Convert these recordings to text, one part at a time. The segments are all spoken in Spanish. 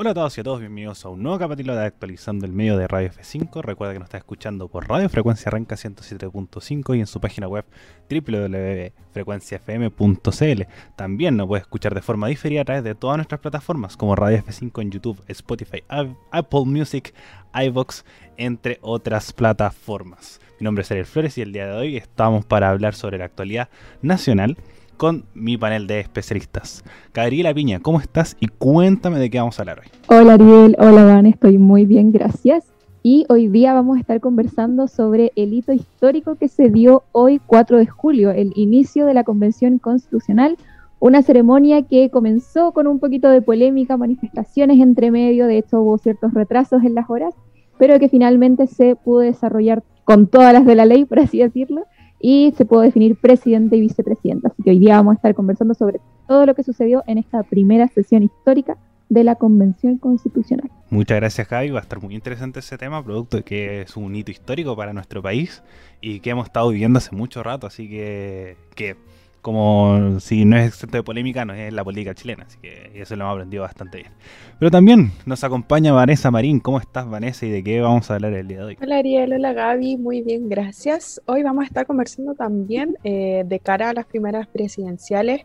Hola a todos y a todos, bienvenidos a un nuevo capítulo de Actualizando el Medio de Radio F5. Recuerda que nos está escuchando por Radio Frecuencia Renca 107.5 y en su página web www.frecuenciafm.cl. También nos puede escuchar de forma diferida a través de todas nuestras plataformas como Radio F5 en YouTube, Spotify, Apple Music, iVox, entre otras plataformas. Mi nombre es Ariel Flores y el día de hoy estamos para hablar sobre la actualidad nacional con mi panel de especialistas. Gabriela Piña, ¿cómo estás? Y cuéntame de qué vamos a hablar hoy. Hola Ariel, hola Van, estoy muy bien, gracias. Y hoy día vamos a estar conversando sobre el hito histórico que se dio hoy 4 de julio, el inicio de la Convención Constitucional, una ceremonia que comenzó con un poquito de polémica, manifestaciones entre medio, de hecho hubo ciertos retrasos en las horas, pero que finalmente se pudo desarrollar con todas las de la ley, por así decirlo, y se puede definir presidente y vicepresidenta. Así que hoy día vamos a estar conversando sobre todo lo que sucedió en esta primera sesión histórica de la Convención Constitucional. Muchas gracias Javi, va a estar muy interesante ese tema, producto de que es un hito histórico para nuestro país y que hemos estado viviendo hace mucho rato, así que, que como si no es exento de polémica, no es la política chilena, así que eso lo hemos aprendido bastante bien. Pero también nos acompaña Vanessa Marín. ¿Cómo estás, Vanessa, y de qué vamos a hablar el día de hoy? Hola, Ariel. Hola, Gaby. Muy bien, gracias. Hoy vamos a estar conversando también eh, de cara a las primeras presidenciales.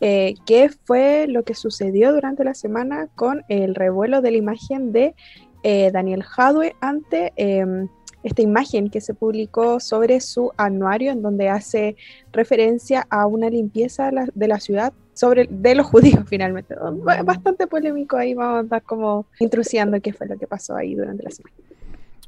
Eh, qué fue lo que sucedió durante la semana con el revuelo de la imagen de eh, Daniel Jadwe ante em, esta imagen que se publicó sobre su anuario en donde hace referencia a una limpieza de la, ciudad sobre de los judíos finalmente. Bastante polémico ahí, vamos a andar como intrusiando qué fue lo que pasó ahí durante la semana.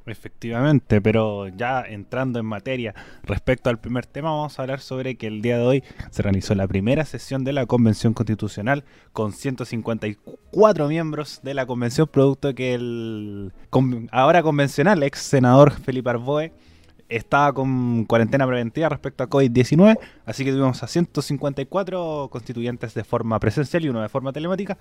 Efectivamente, pero ya entrando en materia respecto al primer tema, vamos a hablar sobre que el día de hoy se realizó la primera sesión de la Convención Constitucional con 154 miembros de la Convención, producto que el ahora convencional ex senador Felipe Arboe estaba con cuarentena preventiva respecto a COVID-19, así que tuvimos a 154 constituyentes de forma presencial y uno de forma telemática,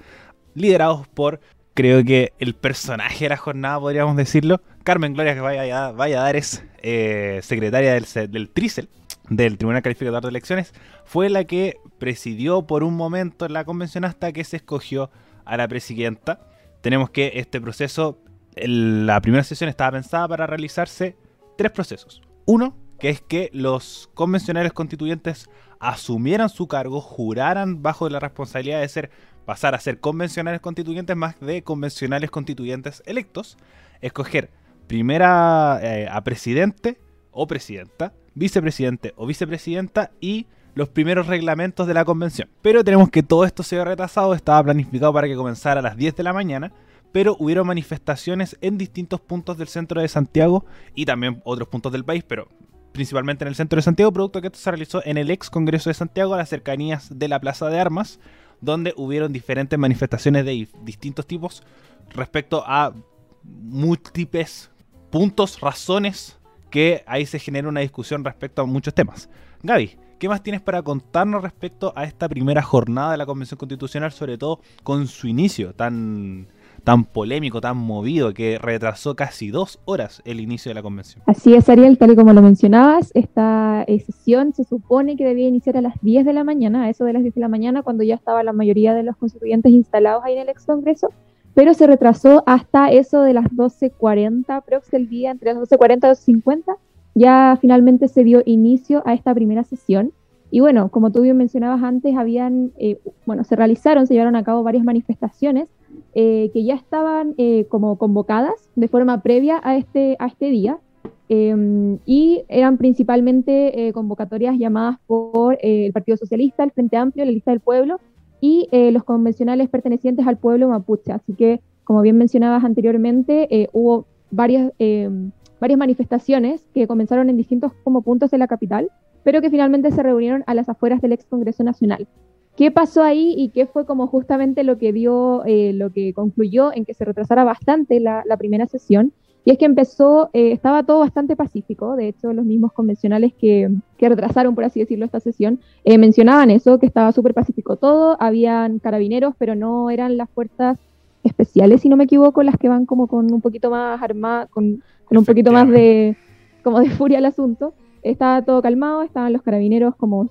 liderados por creo que el personaje de la jornada, podríamos decirlo, Carmen Gloria que vaya, Valladares, eh, secretaria del, del TRICEL, del Tribunal Calificador de Elecciones, fue la que presidió por un momento la convención hasta que se escogió a la presidenta. Tenemos que este proceso, la primera sesión estaba pensada para realizarse tres procesos. Uno, que es que los convencionales constituyentes asumieran su cargo, juraran bajo la responsabilidad de ser pasar a ser convencionales constituyentes más de convencionales constituyentes electos, escoger primera eh, a presidente o presidenta, vicepresidente o vicepresidenta y los primeros reglamentos de la convención. Pero tenemos que todo esto se ha retrasado, estaba planificado para que comenzara a las 10 de la mañana, pero hubieron manifestaciones en distintos puntos del centro de Santiago y también otros puntos del país, pero principalmente en el centro de Santiago, producto que esto se realizó en el ex Congreso de Santiago a las cercanías de la Plaza de Armas, donde hubieron diferentes manifestaciones de distintos tipos respecto a múltiples puntos, razones, que ahí se genera una discusión respecto a muchos temas. Gaby, ¿qué más tienes para contarnos respecto a esta primera jornada de la Convención Constitucional, sobre todo con su inicio tan tan polémico, tan movido, que retrasó casi dos horas el inicio de la convención. Así es, Ariel, tal y como lo mencionabas, esta eh, sesión se supone que debía iniciar a las 10 de la mañana, a eso de las 10 de la mañana, cuando ya estaba la mayoría de los constituyentes instalados ahí en el ex Congreso, pero se retrasó hasta eso de las 12.40, creo que el día entre las 12.40 y 12.50, ya finalmente se dio inicio a esta primera sesión. Y bueno, como tú bien mencionabas antes, habían, eh, bueno, se realizaron, se llevaron a cabo varias manifestaciones eh, que ya estaban eh, como convocadas de forma previa a este, a este día em, y eran principalmente eh, convocatorias llamadas por el Partido Socialista, el Frente Amplio, la Lista del Pueblo y los convencionales pertenecientes al pueblo mapuche. Así que, como bien mencionabas anteriormente, hubo varias, em, varias manifestaciones que comenzaron en distintos como puntos de la capital, pero que finalmente se reunieron a las afueras del ex Congreso Nacional. ¿Qué pasó ahí y qué fue como justamente lo que dio, eh, lo que concluyó en que se retrasara bastante la, primera sesión? Y es que empezó, eh, estaba todo bastante pacífico, de hecho los mismos convencionales que, que retrasaron, por así decirlo, esta sesión, eh, mencionaban eso, que estaba súper pacífico todo, habían carabineros, pero no eran las fuerzas especiales, si no me equivoco, las que van como con un poquito más armada, con, con un poquito más de, como de furia al asunto. Estaba todo calmado, estaban los carabineros como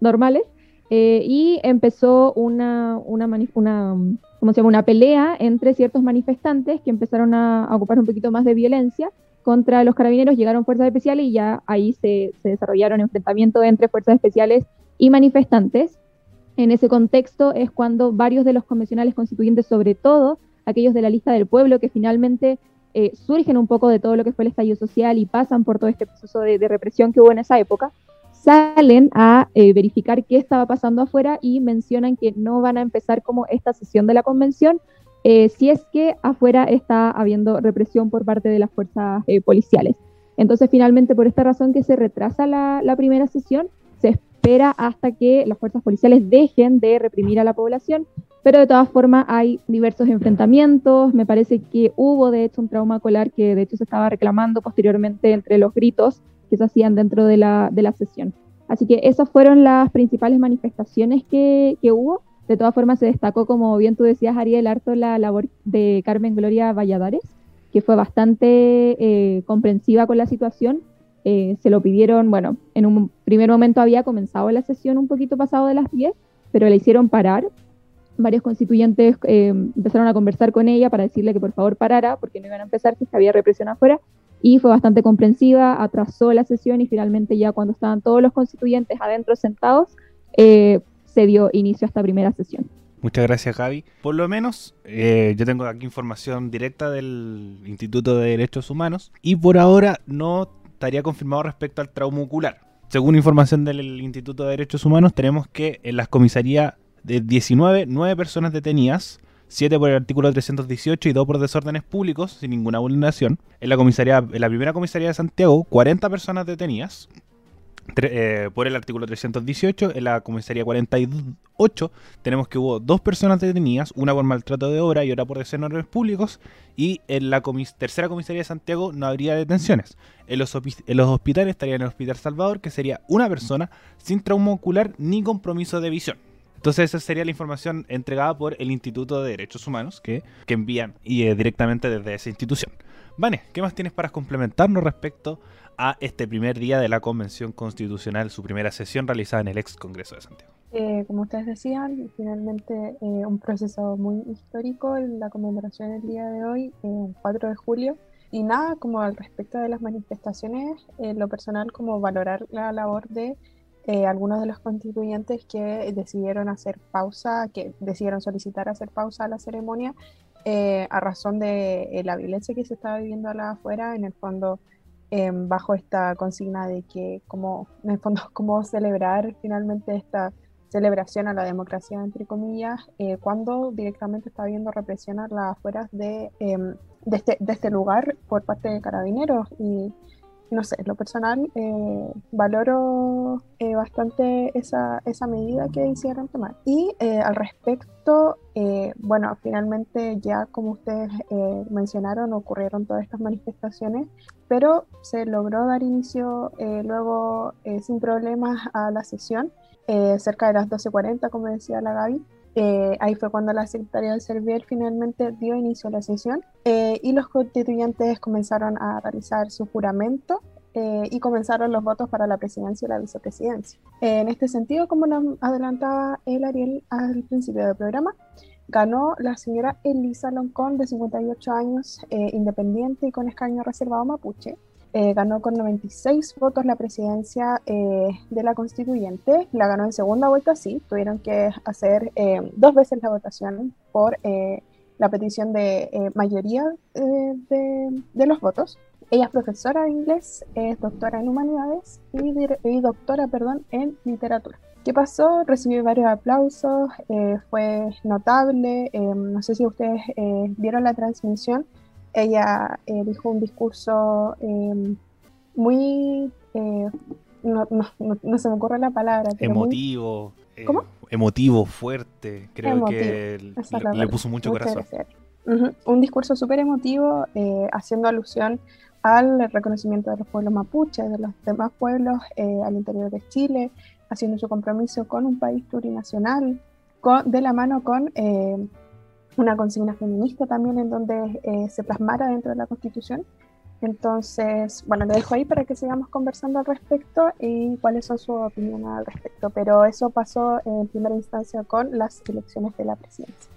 normales, eh, y empezó una, una, una, como se llama, una pelea entre ciertos manifestantes que empezaron a, ocupar un poquito más de violencia contra los carabineros, llegaron fuerzas especiales y ya ahí se, se desarrollaron enfrentamientos entre fuerzas especiales y manifestantes. En ese contexto es cuando varios de los convencionales constituyentes, sobre todo aquellos de la lista del pueblo, que finalmente eh, surgen un poco de todo lo que fue el estallido social y pasan por todo este proceso de, represión que hubo en esa época, salen a eh, verificar qué estaba pasando afuera y mencionan que no van a empezar como esta sesión de la convención eh, si es que afuera está habiendo represión por parte de las fuerzas policiales. Entonces, finalmente, por esta razón que se retrasa la, la primera sesión, se espera hasta que las fuerzas policiales dejen de reprimir a la población pero de todas formas hay diversos enfrentamientos. Me parece que hubo de hecho un trauma colar que de hecho se estaba reclamando posteriormente entre los gritos que se hacían dentro de la, de la sesión. Así que esas fueron las principales manifestaciones que, que hubo. De todas formas se destacó, como bien tú decías, Ariel, harto la labor de Carmen Gloria Valladares, que fue bastante eh, comprensiva con la situación. Eh, se lo pidieron, bueno, en un primer momento había comenzado la sesión un poquito pasado de las 10, pero le hicieron parar varios constituyentes eh, empezaron a conversar con ella para decirle que por favor parara, porque no iban a empezar, que había represión afuera, y fue bastante comprensiva, atrasó la sesión y finalmente ya cuando estaban todos los constituyentes adentro sentados, eh, se dio inicio a esta primera sesión. Muchas gracias, Gaby. Por lo menos, eh, yo tengo aquí información directa del Instituto de Derechos Humanos y por ahora no estaría confirmado respecto al trauma ocular. Según información del Instituto de Derechos Humanos, tenemos que en las comisarías de 19, 9 personas detenidas, 7 por el artículo 318 y 2 por desórdenes públicos sin ninguna vulneración. En la, comisaría, en la primera comisaría de Santiago, 40 personas detenidas eh, por el artículo 318. En la comisaría 48 tenemos que hubo dos personas detenidas, una por maltrato de obra y otra por desórdenes públicos. Y en la tercera comisaría de Santiago no habría detenciones. En los, en los hospitales estaría en el Hospital Salvador, que sería una persona sin trauma ocular ni compromiso de visión. Entonces esa sería la información entregada por el Instituto de Derechos Humanos que, envían y, eh, directamente desde esa institución. Vane, ¿qué más tienes para complementarnos respecto a este primer día de la Convención Constitucional, su primera sesión realizada en el ex Congreso de Santiago? Eh, como ustedes decían, finalmente eh, un proceso muy histórico en la conmemoración del día de hoy, el 4 de julio. Y nada, como al respecto de las manifestaciones, lo personal como valorar la labor de eh, algunos de los constituyentes que decidieron hacer pausa, que decidieron solicitar hacer pausa a la ceremonia eh, a razón de eh, la violencia que se estaba viviendo la afuera, en el fondo em, bajo esta consigna de que en el fondo, cómo celebrar finalmente esta celebración a la democracia, entre comillas, cuando directamente está habiendo represión a las afueras de, em, de, este, de este lugar por parte de carabineros. Y no sé, lo personal eh, valoro eh, bastante esa, esa, medida que hicieron tomar. Y eh, al respecto, bueno, finalmente ya como ustedes mencionaron, ocurrieron todas estas manifestaciones, pero se logró dar inicio luego sin problemas a la sesión, cerca de las 12.40, como decía la Gaby. Eh, ahí fue cuando la Secretaría del Servier finalmente dio inicio a la sesión eh, y los constituyentes comenzaron a realizar su juramento eh, y comenzaron los votos para la presidencia y la vicepresidencia. en este sentido, como nos adelantaba el Ariel al principio del programa, ganó la señora Elisa Loncón, de 58 años, independiente y con escaño reservado mapuche. Eh, ganó con 96 votos la presidencia eh, de la constituyente, la ganó en segunda vuelta, sí, tuvieron que hacer eh, dos veces la votación por la petición de mayoría de, de, los votos. Ella es profesora de inglés, es doctora en humanidades y, y doctora perdón, en literatura. ¿Qué pasó? Recibió varios aplausos, fue notable, no sé si ustedes vieron la transmisión, ella eh, dijo un discurso em, muy, eh, no, no, se me ocurre la palabra. emotivo. Eh, ¿Cómo? Emotivo, fuerte. Creo que le, puso mucho corazón. Un discurso súper emotivo, haciendo alusión al reconocimiento de los pueblos mapuches, de los demás pueblos al interior de Chile, haciendo su compromiso con un país plurinacional, con, de la mano con una consigna feminista también en donde eh, se plasmara dentro de la Constitución. Entonces, bueno, lo dejo ahí para que sigamos conversando al respecto y cuáles son sus opiniones al respecto. Pero eso pasó en primera instancia con las elecciones de la presidencia.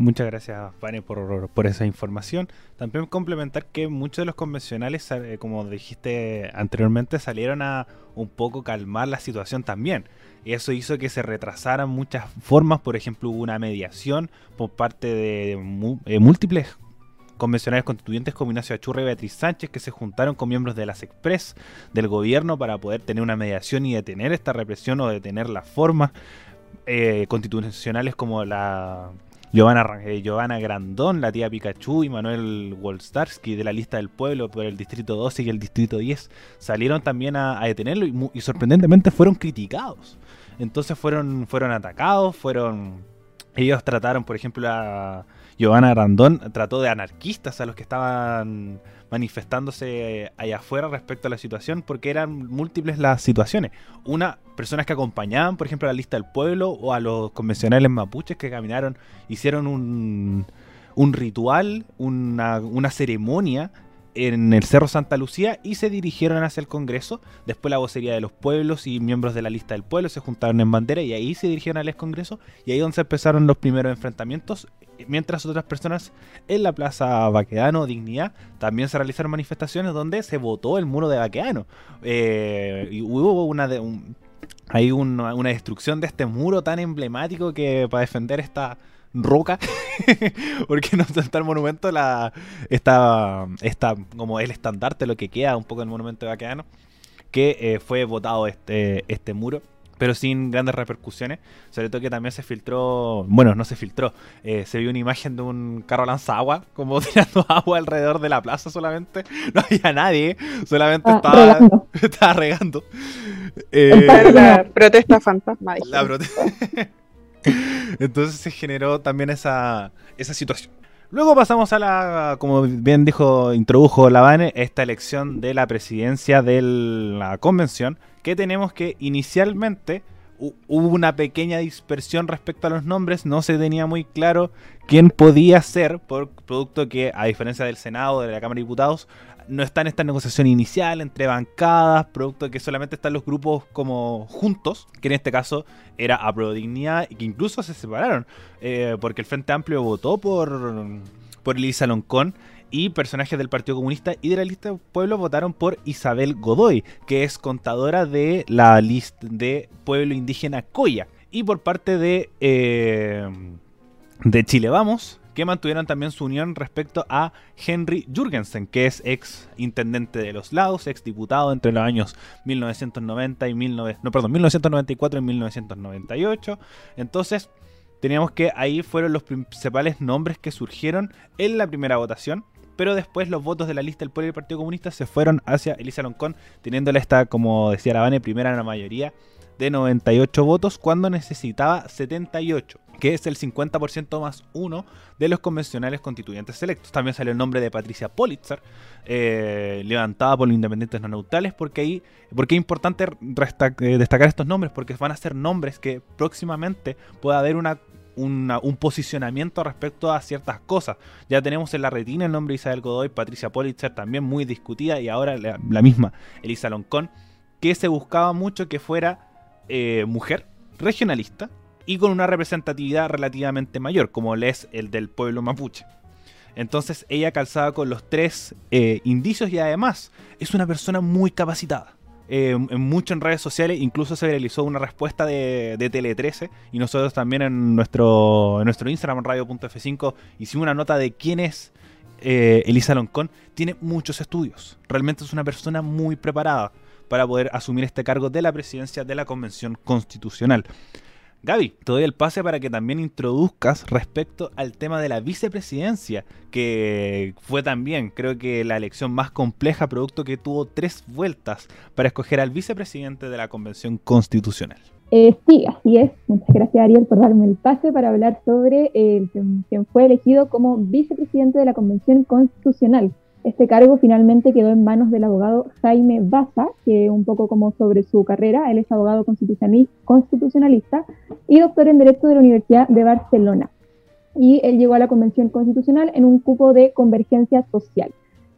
Muchas gracias, Vane, por, por, esa información. También complementar que muchos de los convencionales, eh, como dijiste anteriormente, salieron a un poco calmar la situación también. Eso hizo que se retrasaran muchas formas. Por ejemplo, hubo una mediación por parte de eh, múltiples convencionales constituyentes como Ignacio Achurra y Beatriz Sánchez que se juntaron con miembros de las Express del gobierno para poder tener una mediación y detener esta represión o detener las formas eh, constitucionales como la Giovanna, Grandón, la tía Pikachu y Manuel Wolstarsky de la lista del pueblo por el distrito 12 y el distrito 10 salieron también a, detenerlo y, sorprendentemente fueron criticados. Entonces fueron, fueron atacados, fueron... Ellos trataron, por ejemplo, a Giovanna Grandón, trató de anarquistas a los que estaban manifestándose allá afuera respecto a la situación porque eran múltiples las situaciones. Una, personas que acompañaban, por ejemplo, a la lista del pueblo o a los convencionales mapuches que caminaron, hicieron un, un ritual, una, ceremonia en el Cerro Santa Lucía y se dirigieron hacia el Congreso. Después la vocería de los pueblos y miembros de la lista del pueblo se juntaron en bandera y ahí se dirigieron al Congreso y ahí donde se empezaron los primeros enfrentamientos. Mientras otras personas en la Plaza Baquedano, Dignidad, también se realizaron manifestaciones donde se votó el muro de Baquedano. Eh, y hubo una de, hay una destrucción de este muro tan emblemático que para defender esta roca, porque no está el monumento, la, está, está como el estandarte, lo que queda un poco del monumento de Baqueano, que eh, fue votado este, este muro pero sin grandes repercusiones. Sobre todo que también se filtró, bueno, no se filtró, eh, se vio una imagen de un carro agua como tirando agua alrededor de la plaza solamente. No había nadie, solamente ah, estaba, regando. estaba regando. la protesta fantasma. La protesta. Entonces se generó también esa, esa situación. Luego pasamos a la, como bien dijo, introdujo Lavane, esta elección de la presidencia de la convención, que tenemos que inicialmente hubo una pequeña dispersión respecto a los nombres, no se tenía muy claro quién podía ser, por producto que, a diferencia del Senado, de la Cámara de Diputados, no está en esta negociación inicial entre bancadas, producto de que solamente están los grupos como juntos, que en este caso era a Dignidad, y que incluso se separaron, eh, porque el Frente Amplio votó por, por Elisa Loncón y personajes del Partido Comunista y de la lista pueblo votaron por Isabel Godoy, que es contadora de la lista de pueblo indígena Coya. Y por parte de, eh, de Chile Vamos, que mantuvieron también su unión respecto a Henry Jürgensen, que es ex intendente de los lados, ex diputado entre los años 1990 y 19, no, perdón, 1994 y 1998. Entonces, teníamos que ahí fueron los principales nombres que surgieron en la primera votación. Pero después los votos de la lista del pueblo y Partido Comunista se fueron hacia Elisa Loncón, teniéndola esta, como decía Lavane, primera en la mayoría de 98 votos cuando necesitaba 78 que es el 50% más uno de los convencionales constituyentes electos. También salió el nombre de Patricia Politzer, eh, levantada por los independientes no neutrales, porque ahí, porque es importante eh, destacar estos nombres, porque van a ser nombres que próximamente pueda haber una un posicionamiento respecto a ciertas cosas. Ya tenemos en la retina el nombre de Isabel Godoy, Patricia Politzer, también muy discutida, y ahora la, misma Elisa Loncón, que se buscaba mucho que fuera eh, mujer, regionalista, y con una representatividad relativamente mayor, como es el del pueblo mapuche. Entonces ella calzaba con los tres eh, indicios y además es una persona muy capacitada. Eh, mucho en redes sociales, incluso se realizó una respuesta de, Tele 13 y nosotros también en nuestro, en nuestro Instagram radio.f5 hicimos una nota de quién es eh, Elisa Loncón. Tiene muchos estudios, realmente es una persona muy preparada para poder asumir este cargo de la presidencia de la Convención Constitucional. Gaby, te doy el pase para que también introduzcas respecto al tema de la vicepresidencia, que fue también, creo que la elección más compleja, producto que tuvo tres vueltas para escoger al vicepresidente de la Convención Constitucional. Eh, sí, así es. Muchas gracias, Ariel, por darme el pase para hablar sobre eh, quien fue elegido como vicepresidente de la Convención Constitucional. Este cargo finalmente quedó en manos del abogado Jaime Baza, que un poco como sobre su carrera, él es abogado constitucionalista y doctor en Derecho de la Universidad de Barcelona. Y él llegó a la Convención Constitucional en un cupo de convergencia social.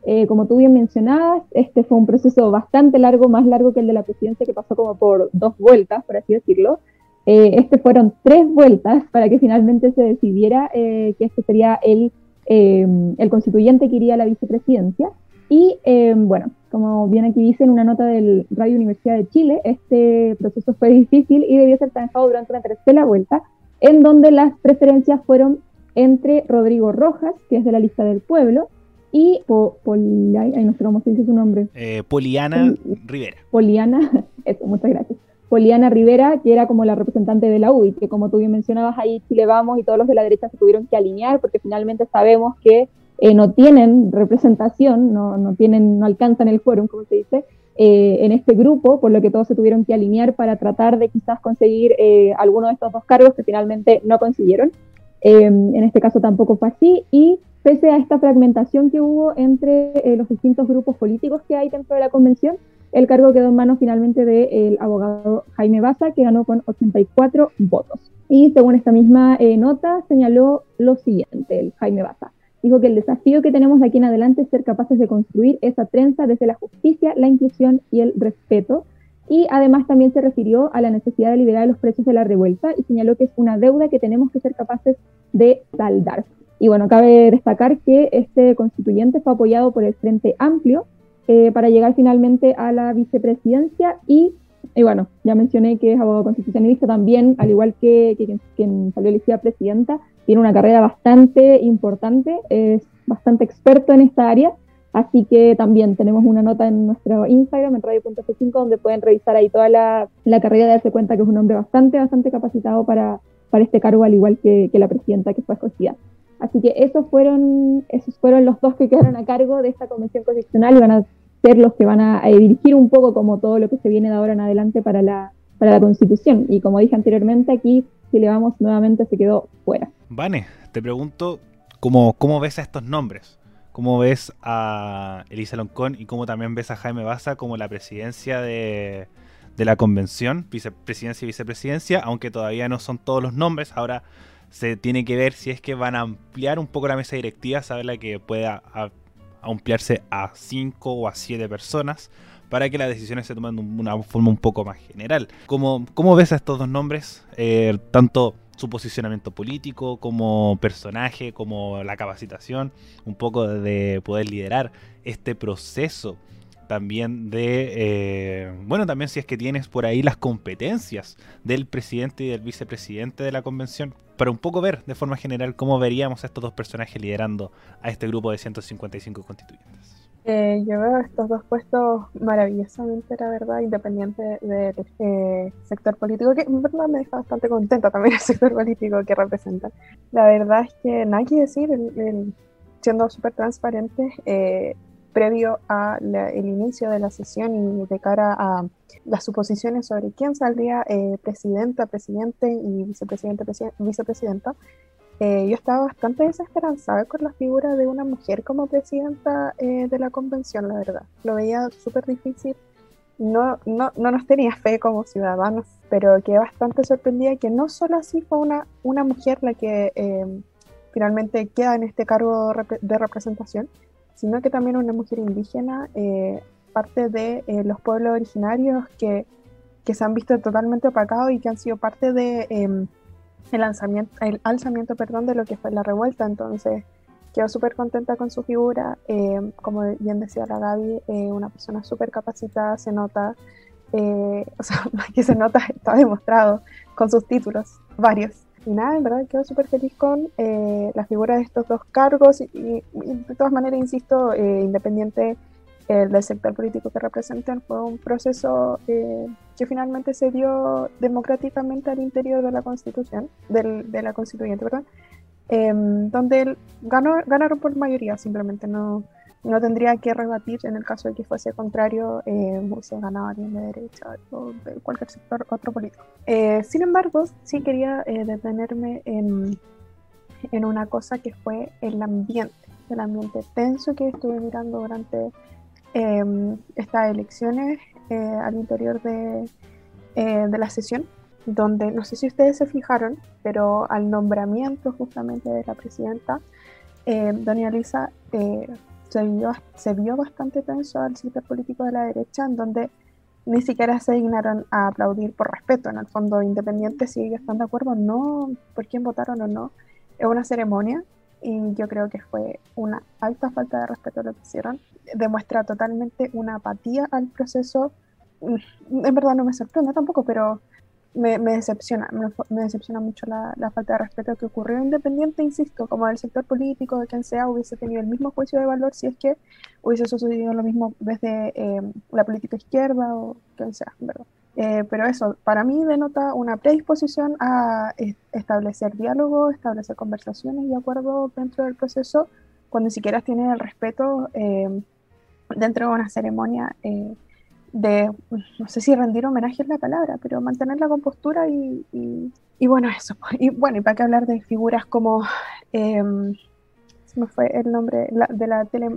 Eh, como tú bien mencionabas, este fue un proceso bastante largo, más largo que el de la presidencia, que pasó como por dos vueltas, por así decirlo. este fueron tres vueltas para que finalmente se decidiera que este sería el, el constituyente que iría a la vicepresidencia. Y bueno, como bien aquí dice en una nota del Radio Universidad de Chile, este proceso fue difícil y debió ser zanjado durante una tercera vuelta, en donde las preferencias fueron entre Rodrigo Rojas, que es de la lista del pueblo, y no sé cómo se dice su nombre. Eh, Poliana Rivera. Poliana, eso, muchas gracias. Poliana Rivera, que era como la representante de la UDI, que como tú bien mencionabas, ahí Chile Vamos y todos los de la derecha se tuvieron que alinear, porque finalmente sabemos que eh, no tienen representación, no, no, tienen, no alcanzan el quórum, como se dice, eh, en este grupo, por lo que todos se tuvieron que alinear para tratar de quizás conseguir eh, alguno de estos dos cargos que finalmente no consiguieron. en este caso tampoco fue así y pese a esta fragmentación que hubo entre los distintos grupos políticos que hay dentro de la convención, el cargo quedó en manos finalmente del abogado Jaime Baza, que ganó con 84 votos. Y según esta misma nota, señaló lo siguiente, el Jaime Baza dijo que el desafío que tenemos de aquí en adelante es ser capaces de construir esa trenza desde la justicia, la inclusión y el respeto. Y además también se refirió a la necesidad de liberar los precios de la revuelta y señaló que es una deuda que tenemos que ser capaces de saldar. Y bueno, cabe destacar que este constituyente fue apoyado por el Frente Amplio eh, para llegar finalmente a la vicepresidencia y, y, bueno, ya mencioné que es abogado constitucionalista también, al igual que, que quien salió elegida presidenta, tiene una carrera bastante importante, es bastante experto en esta área, así que también tenemos una nota en nuestro Instagram, en radio.f5, donde pueden revisar ahí toda la, carrera y darse cuenta que es un hombre bastante, bastante capacitado para, para este cargo, al igual que, la presidenta que fue escogida. Así que esos fueron, esos fueron los dos que quedaron a cargo de esta convención constitucional y van a ser los que van a, dirigir un poco como todo lo que se viene de ahora en adelante para la, para la constitución. Y como dije anteriormente, aquí si le vamos nuevamente se quedó fuera. Vane, te pregunto cómo, cómo ves a estos nombres. ¿Cómo ves a Elisa Loncón y cómo también ves a Jaime Baza como la presidencia de, la convención, vicepresidencia y vicepresidencia, aunque todavía no son todos los nombres. Ahora se tiene que ver si es que van a ampliar un poco la mesa directiva, saberla que pueda ampliarse a cinco o a siete personas para que las decisiones se tomen de una forma un poco más general. ¿Cómo, cómo ves a estos dos nombres? Eh, tanto su posicionamiento político, como personaje, como la capacitación, un poco de poder liderar este proceso también de, eh, bueno, también si es que tienes por ahí las competencias del presidente y del vicepresidente de la convención, para un poco ver de forma general cómo veríamos a estos dos personajes liderando a este grupo de 155 constituyentes. Eh, yo veo estos dos puestos maravillosamente, la verdad, independiente del eh, sector político, que en verdad me deja bastante contenta también el sector político que representan. La verdad es que nada que decir, siendo súper transparente, eh, previo al inicio de la sesión y de cara a las suposiciones sobre quién saldría presidenta, presidente y vicepresidente, vicepresidenta, eh, yo estaba bastante desesperanzada con la figura de una mujer como presidenta eh, de la convención, la verdad. Lo veía súper difícil. No, no, no nos tenía fe como ciudadanos, pero quedé bastante sorprendida que no solo así fue una, una mujer la que eh, finalmente queda en este cargo de representación, sino que también una mujer indígena, parte de los pueblos originarios que, que se han visto totalmente opacados y que han sido parte de em, el, lanzamiento, el alzamiento perdón, de lo que fue la revuelta. Entonces, quedó súper contenta con su figura. Eh, como bien decía la Gaby, eh, una persona súper capacitada, se nota, eh, o sea, más que se nota, está demostrado con sus títulos, varios. Y nada, en verdad quedo súper feliz con la figura de estos dos cargos y, de todas maneras, insisto, independiente del sector político que representan, fue un proceso que finalmente se dio democráticamente al interior de la constitución, de la constituyente, ¿verdad? Em, donde ganó, ganaron por mayoría, simplemente no, no tendría que rebatir en el caso de que fuese contrario, eh, se ganaba alguien de derecha o de cualquier sector otro político. Eh, sin embargo, sí quería eh, detenerme en, en una cosa que fue el ambiente, el ambiente tenso que estuve mirando durante em, estas elecciones eh, al interior de, eh, de la sesión, donde no sé si ustedes se fijaron, pero al nombramiento justamente de la presidenta, eh, doña Lisa se, vio, se vio bastante tenso al sector político de la derecha, en donde ni siquiera se dignaron a aplaudir por respeto, en el fondo independiente si ellos están de acuerdo o no, por quién votaron o no, es una ceremonia y yo creo que fue una alta falta de respeto lo que hicieron, demuestra totalmente una apatía al proceso, mm, en verdad no me sorprende tampoco, pero me, decepciona, me, decepciona mucho la, falta de respeto que ocurrió independiente, insisto, como del sector político, de quien sea, hubiese tenido el mismo juicio de valor si es que hubiese sucedido lo mismo desde eh, la política izquierda o quien sea, ¿verdad? Eh, pero eso, para mí denota una predisposición a establecer diálogo, establecer conversaciones y acuerdos dentro del proceso, cuando ni siquiera tiene el respeto eh, dentro de una ceremonia de, no sé si rendir homenaje es la palabra, pero mantener la compostura y, y, bueno, eso. Y bueno, y para qué hablar de figuras como, eh, se me fue el nombre de la tele,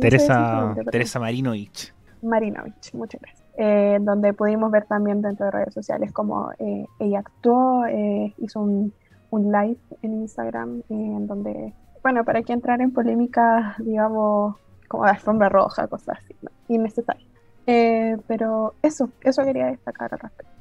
Teresa, Teresa Marinovich. Marinovich, muchas gracias. Eh, donde pudimos ver también dentro de redes sociales como eh, ella actuó, eh, hizo un, un, live en Instagram en donde, bueno, para que entrar en polémica, digamos, como de alfombra roja, cosas así, ¿no? innecesarias. Eh, pero eso, eso quería destacar al respecto.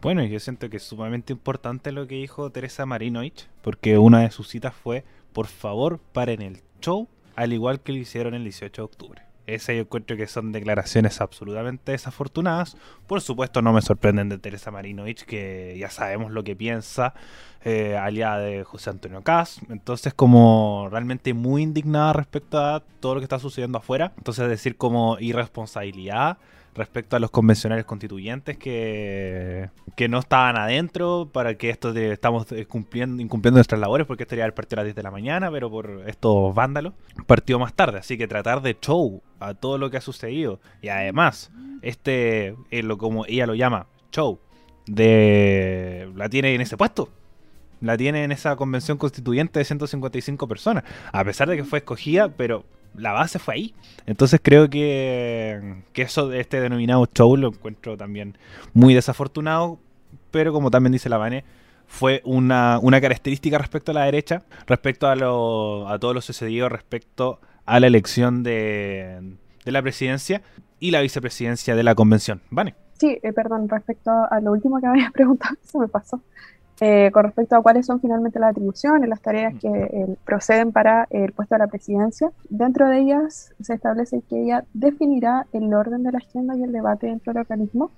Bueno, yo siento que es sumamente importante lo que dijo Teresa Marinovich, porque una de sus citas fue, por favor, paren el show, al igual que lo hicieron el 18 de octubre. Ese yo encuentro que son declaraciones absolutamente desafortunadas. Por supuesto no me sorprenden de Teresa Marinovich, que ya sabemos lo que piensa, eh, aliada de José Antonio Cas. Entonces como realmente muy indignada respecto a todo lo que está sucediendo afuera. Entonces decir como irresponsabilidad respecto a los convencionales constituyentes que, que no estaban adentro para que esto de, estamos cumpliendo, incumpliendo nuestras labores porque esto el partido a las 10 de la mañana, pero por estos vándalos partió más tarde. Así que tratar de show a todo lo que ha sucedido. Y además este, eh, lo, como ella lo llama, show, de la tiene en ese puesto. La tiene en esa convención constituyente de 155 personas, a pesar de que fue escogida, pero la base fue ahí. Entonces creo que, que eso de este denominado show lo encuentro también muy desafortunado, pero como también dice la Vane, fue una, una, característica respecto a la derecha, respecto a, lo, a todo lo sucedido respecto a la elección de, de la presidencia y la vicepresidencia de la convención. Vane. Sí, eh, perdón, respecto a lo último que me habías preguntado, eso me pasó. Eh, con respecto a cuáles son finalmente las atribuciones, las tareas que eh, proceden para el puesto de la presidencia. Dentro de ellas se establece que ella definirá el orden de la agenda y el debate dentro del organismo,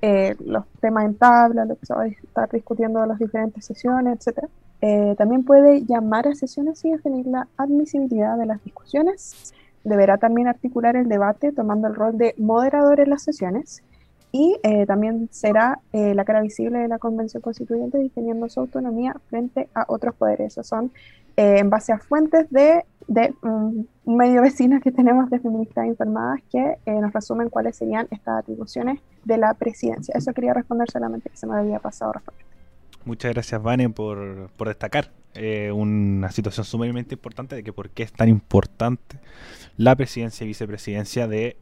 eh, los temas en tabla, lo que se va a estar discutiendo en las diferentes sesiones, etc. también puede llamar a sesiones y definir la admisibilidad de las discusiones. Deberá también articular el debate tomando el rol de moderador en las sesiones y eh, también será eh, la cara visible de la Convención Constituyente definiendo su autonomía frente a otros poderes. Esos son eh, en base a fuentes de, de un medio vecino que tenemos de feministas informadas que nos resumen cuáles serían estas atribuciones de la presidencia. Eso quería responder solamente que se me había pasado responder. Muchas gracias, Vane, por, por destacar una situación sumamente importante de que por qué es tan importante la presidencia y vicepresidencia de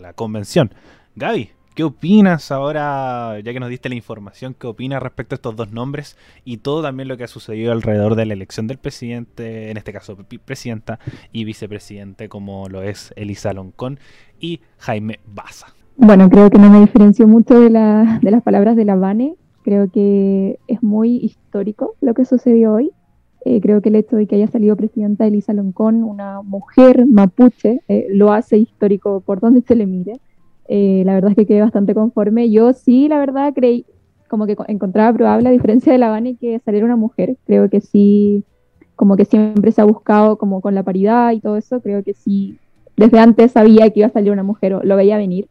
la convención. Gaby, ¿Qué opinas ahora, ya que nos diste la información, qué opinas respecto a estos dos nombres y todo también lo que ha sucedido alrededor de la elección del presidente, en este caso presidenta y vicepresidente, como lo es Elisa Loncón y Jaime Baza? Bueno, creo que no me diferencio mucho de, la, de las palabras de la Vane. Creo que es muy histórico lo que sucedió hoy. Eh, creo que el hecho de que haya salido presidenta Elisa Loncón, una mujer mapuche, eh, lo hace histórico por donde se le mire. Eh, la verdad es que quedé bastante conforme. Yo sí, la verdad, creí, como que encontraba probable, a diferencia de la Vani, que saliera una mujer. Creo que sí, como que siempre se ha buscado como con la paridad y todo eso. Creo que sí, desde antes sabía que iba a salir una mujer, o lo veía venir.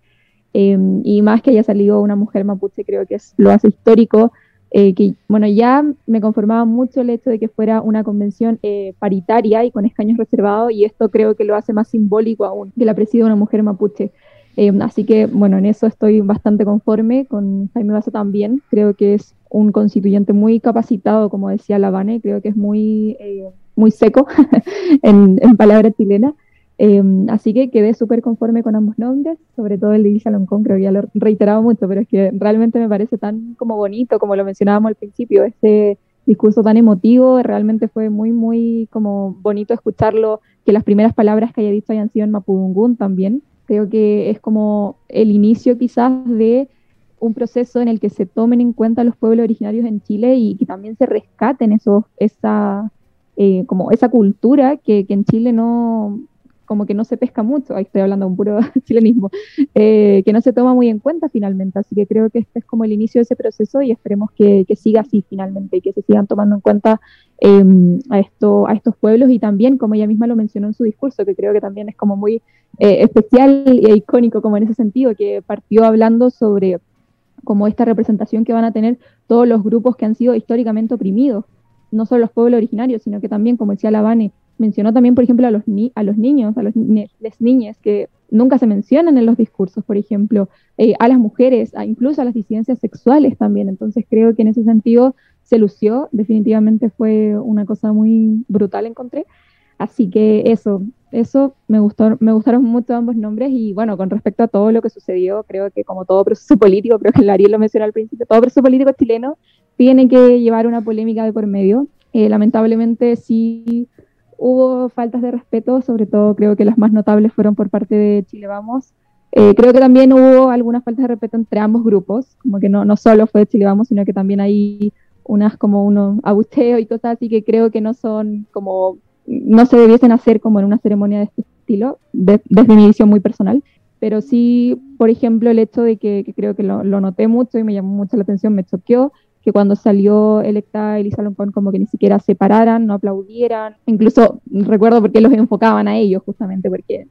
Em, y más que haya salido una mujer mapuche, creo que es, lo hace histórico. Eh, que, bueno, ya me conformaba mucho el hecho de que fuera una convención eh, paritaria y con escaños reservados, y esto creo que lo hace más simbólico aún, que la presida una mujer mapuche. Eh, así que, bueno, en eso estoy bastante conforme, con Jaime Baza también. Creo que es un constituyente muy capacitado, como decía Lavane, creo que es muy, eh, muy seco en, en, palabras chilenas. Eh, así que quedé súper conforme con ambos nombres, sobre todo el de Ilsa Loncón, creo que ya lo he reiterado mucho, pero es que realmente me parece tan como bonito, como lo mencionábamos al principio, ese discurso tan emotivo, realmente fue muy, muy como bonito escucharlo, que las primeras palabras que haya dicho hayan sido en Mapudungún también, Creo que es como el inicio quizás de un proceso en el que se tomen en cuenta los pueblos originarios en Chile y que también se rescaten esos, esa, eh, como esa cultura que, que, en Chile no, como que no se pesca mucho, ahí estoy hablando un puro chilenismo, eh, que no se toma muy en cuenta finalmente. Así que creo que este es como el inicio de ese proceso y esperemos que, que siga así finalmente y que se sigan tomando en cuenta eh, a, esto, a estos pueblos y también, como ella misma lo mencionó en su discurso, que creo que también es como muy eh, especial e icónico como en ese sentido, que partió hablando sobre como esta representación que van a tener todos los grupos que han sido históricamente oprimidos, no solo los pueblos originarios, sino que también, como decía Lavane, mencionó también, por ejemplo, a los, ni a los niños, a los las niñas que nunca se mencionan en los discursos, por ejemplo, eh, a las mujeres, a, incluso a las disidencias sexuales también. Entonces creo que en ese sentido se lució, definitivamente fue una cosa muy brutal, encontré. Así que eso, eso me gustó, me gustaron mucho ambos nombres y bueno, con respecto a todo lo que sucedió, creo que como todo proceso político, creo que el Ariel lo mencionó al principio, todo proceso político chileno tiene que llevar una polémica de por medio. Eh, lamentablemente sí hubo faltas de respeto, sobre todo creo que las más notables fueron por parte de Chile Vamos. Eh, creo que también hubo algunas faltas de respeto entre ambos grupos, como que no, no solo fue de Chile Vamos, sino que también hay unas como unos abucheos y cosas así que creo que no son como, no se debiesen hacer como en una ceremonia de este estilo, desde mi visión muy personal. Pero sí, por ejemplo, el hecho de que, que creo que lo, lo, noté mucho y me llamó mucho la atención, me choqueó, que cuando salió electa Elisa Loncón como que ni siquiera se pararan, no aplaudieran, incluso recuerdo porque los enfocaban a ellos justamente porque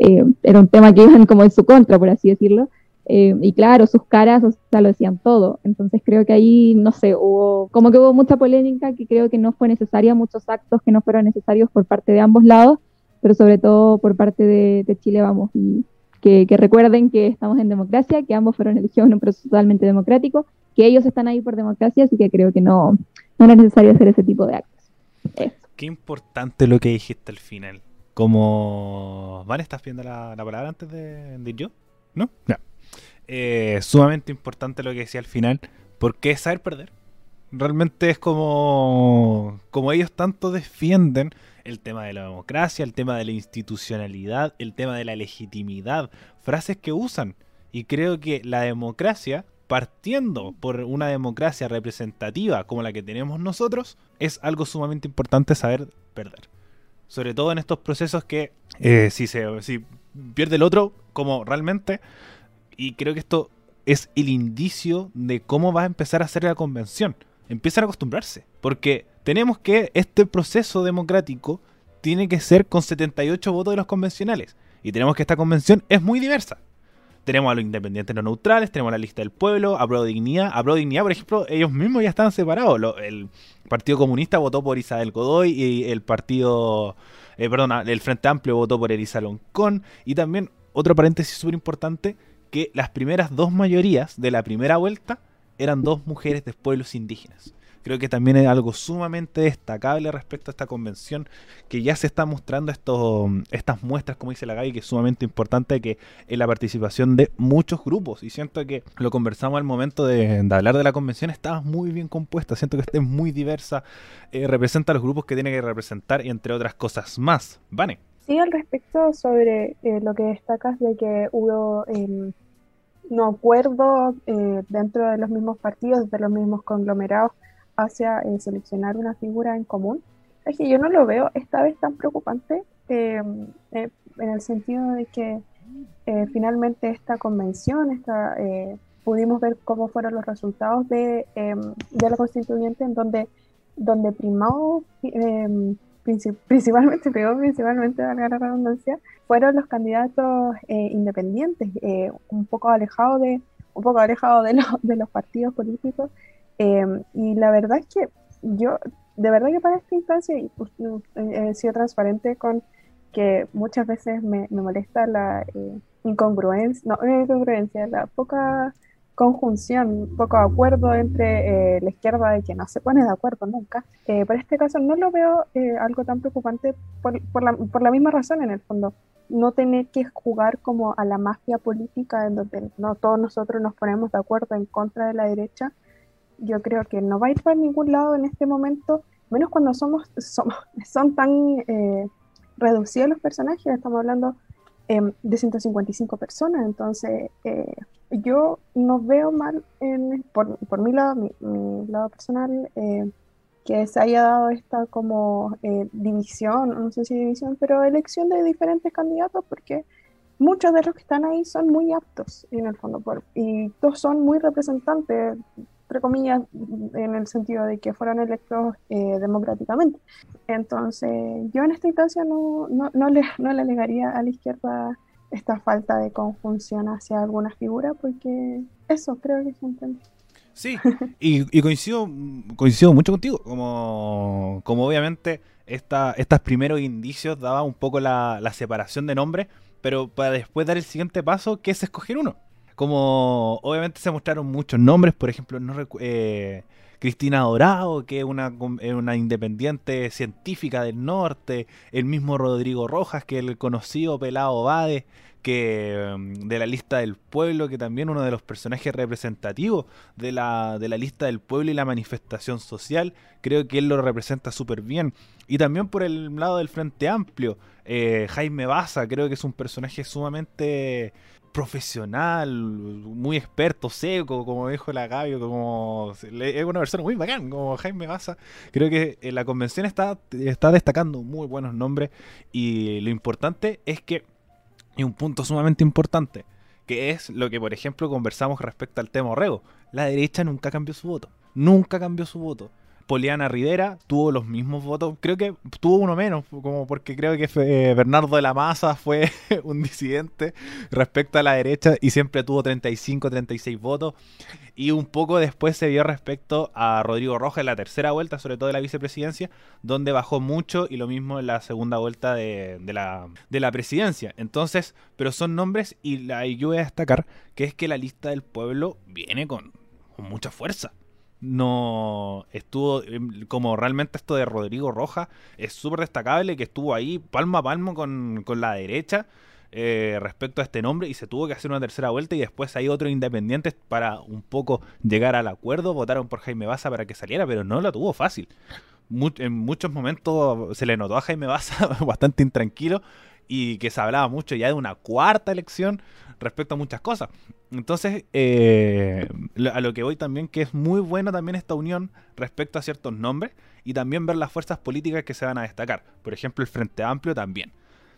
eh, era un tema que iban como en su contra, por así decirlo, eh, y claro, sus caras, o sea, lo decían todo, entonces creo que ahí, no sé, hubo, como que hubo mucha polémica que creo que no fue necesaria, muchos actos que no fueron necesarios por parte de ambos lados, pero sobre todo por parte de, de Chile Vamos, y que, que recuerden que estamos en democracia, que ambos fueron elegidos en un proceso totalmente democrático, que ellos están ahí por democracia, así que creo que no, no es necesario hacer ese tipo de actos. Qué importante lo que dijiste al final. Como... ¿Vale? ¿Estás viendo la, la palabra antes de, de yo? ¿No? Ya. Eh, sumamente importante lo que decía al final, porque es saber perder. Realmente es como, como ellos tanto defienden el tema de la democracia, el tema de la institucionalidad, el tema de la legitimidad, frases que usan. Y creo que la democracia partiendo por una democracia representativa como la que tenemos nosotros, es algo sumamente importante saber perder. Sobre todo en estos procesos que eh, si, se, si pierde el otro, como realmente, y creo que esto es el indicio de cómo va a empezar a ser la convención. Empiezan a acostumbrarse, porque tenemos que este proceso democrático tiene que ser con 78 votos de los convencionales. Y tenemos que esta convención es muy diversa tenemos a los independientes no neutrales, tenemos la lista del pueblo, a Dignidad. A Pro Dignidad, por ejemplo, ellos mismos ya están separados. el Partido Comunista votó por Isabel Godoy y el Partido, eh, perdón, el Frente Amplio votó por Elisa Loncón. Y también, otro paréntesis súper importante, que las primeras dos mayorías de la primera vuelta eran dos mujeres de pueblos indígenas. Creo que también es algo sumamente destacable respecto a esta convención, que ya se está mostrando estos, estas muestras, como dice la Gaby, que es sumamente importante que en la participación de muchos grupos. Y siento que lo conversamos al momento de, hablar de la convención, está muy bien compuesta, siento que está muy diversa, eh, representa los grupos que tiene que representar y entre otras cosas más. Vane. Sí, al respecto sobre eh, lo que destacas de que hubo eh, no acuerdo eh, dentro de los mismos partidos, de los mismos conglomerados hacia eh, seleccionar una figura en común, es que yo no lo veo esta vez tan preocupante em, eh, en el sentido de que eh, finalmente esta convención, esta, pudimos ver cómo fueron los resultados de, em, de la constituyente en donde, donde primó em, principalmente, pegó principalmente, a la redundancia, fueron los candidatos independientes, un poco alejados de, alejado de, de los partidos políticos Em, y la verdad es que yo, de verdad que para esta instancia, pues, he sido transparente con que muchas veces me, me molesta la eh, incongruencia, no, la incongruencia, la poca conjunción, poco acuerdo entre eh, la izquierda y que no se pone de acuerdo nunca. Eh, pero este caso no lo veo eh, algo tan preocupante por, por, la, por, la, misma razón en el fondo. No tener que jugar como a la mafia política en donde no todos nosotros nos ponemos de acuerdo en contra de la derecha, yo creo que no va a ir para ningún lado en este momento, menos cuando somos, somos son tan eh, reducidos los personajes, estamos hablando em, de 155 personas. Entonces, eh, yo no veo mal, en, por, por mi lado, mi, lado personal, eh, que se haya dado esta como eh, división, no sé si división, pero elección de diferentes candidatos, porque muchos de los que están ahí son muy aptos en el fondo, por, y todos son muy representantes, entre comillas, en el sentido de que fueron electos eh, democráticamente. Entonces, yo en esta instancia no, no, no, le, no le alegaría a la izquierda esta falta de conjunción hacia alguna figura, porque eso creo que se entiende. Sí, y, coincido, coincido mucho contigo, como, como obviamente esta, estos primeros indicios daba un poco la, la separación de nombres, pero para después dar el siguiente paso, que es escoger uno. Como obviamente se mostraron muchos nombres, por ejemplo, no eh, Cristina Dorado, que es una, una, independiente científica del norte, el mismo Rodrigo Rojas, que el conocido Pelado Bade, que mm, de la lista del pueblo, que también uno de los personajes representativos de la, de la lista del pueblo y la manifestación social, creo que él lo representa súper bien. Y también por el lado del Frente Amplio, eh, Jaime Baza, creo que es un personaje sumamente profesional, muy experto, seco, como dijo la Gabio, como es una persona muy bacán, como Jaime Baza. Creo que eh, la convención está, está destacando muy buenos nombres y lo importante es que, y un punto sumamente importante, que es lo que por ejemplo conversamos respecto al tema Orrego, la derecha nunca cambió su voto, nunca cambió su voto. Poliana Rivera tuvo los mismos votos, creo que tuvo uno menos, como porque creo que eh, Bernardo de la Maza fue un disidente respecto a la derecha y siempre tuvo 35, 36 votos. Y un poco después se vio respecto a Rodrigo Rojas en la tercera vuelta, sobre todo de la vicepresidencia, donde bajó mucho y lo mismo en la segunda vuelta de, la, de la presidencia. Entonces, pero son nombres y la, yo voy a destacar que es que la lista del pueblo viene con mucha fuerza no estuvo em, como realmente esto de Rodrigo Rojas es súper destacable que estuvo ahí palmo a palmo con, la derecha eh, respecto a este nombre y se tuvo que hacer una tercera vuelta y después hay otros independientes para un poco llegar al acuerdo votaron por Jaime Baza para que saliera pero no la tuvo fácil. En muchos momentos se le notó a Jaime Baza bastante intranquilo y que se hablaba mucho ya de una cuarta elección respecto a muchas cosas. Entonces, eh, a lo que voy también, que es muy bueno también esta unión respecto a ciertos nombres y también ver las fuerzas políticas que se van a destacar. Por ejemplo, el Frente Amplio también.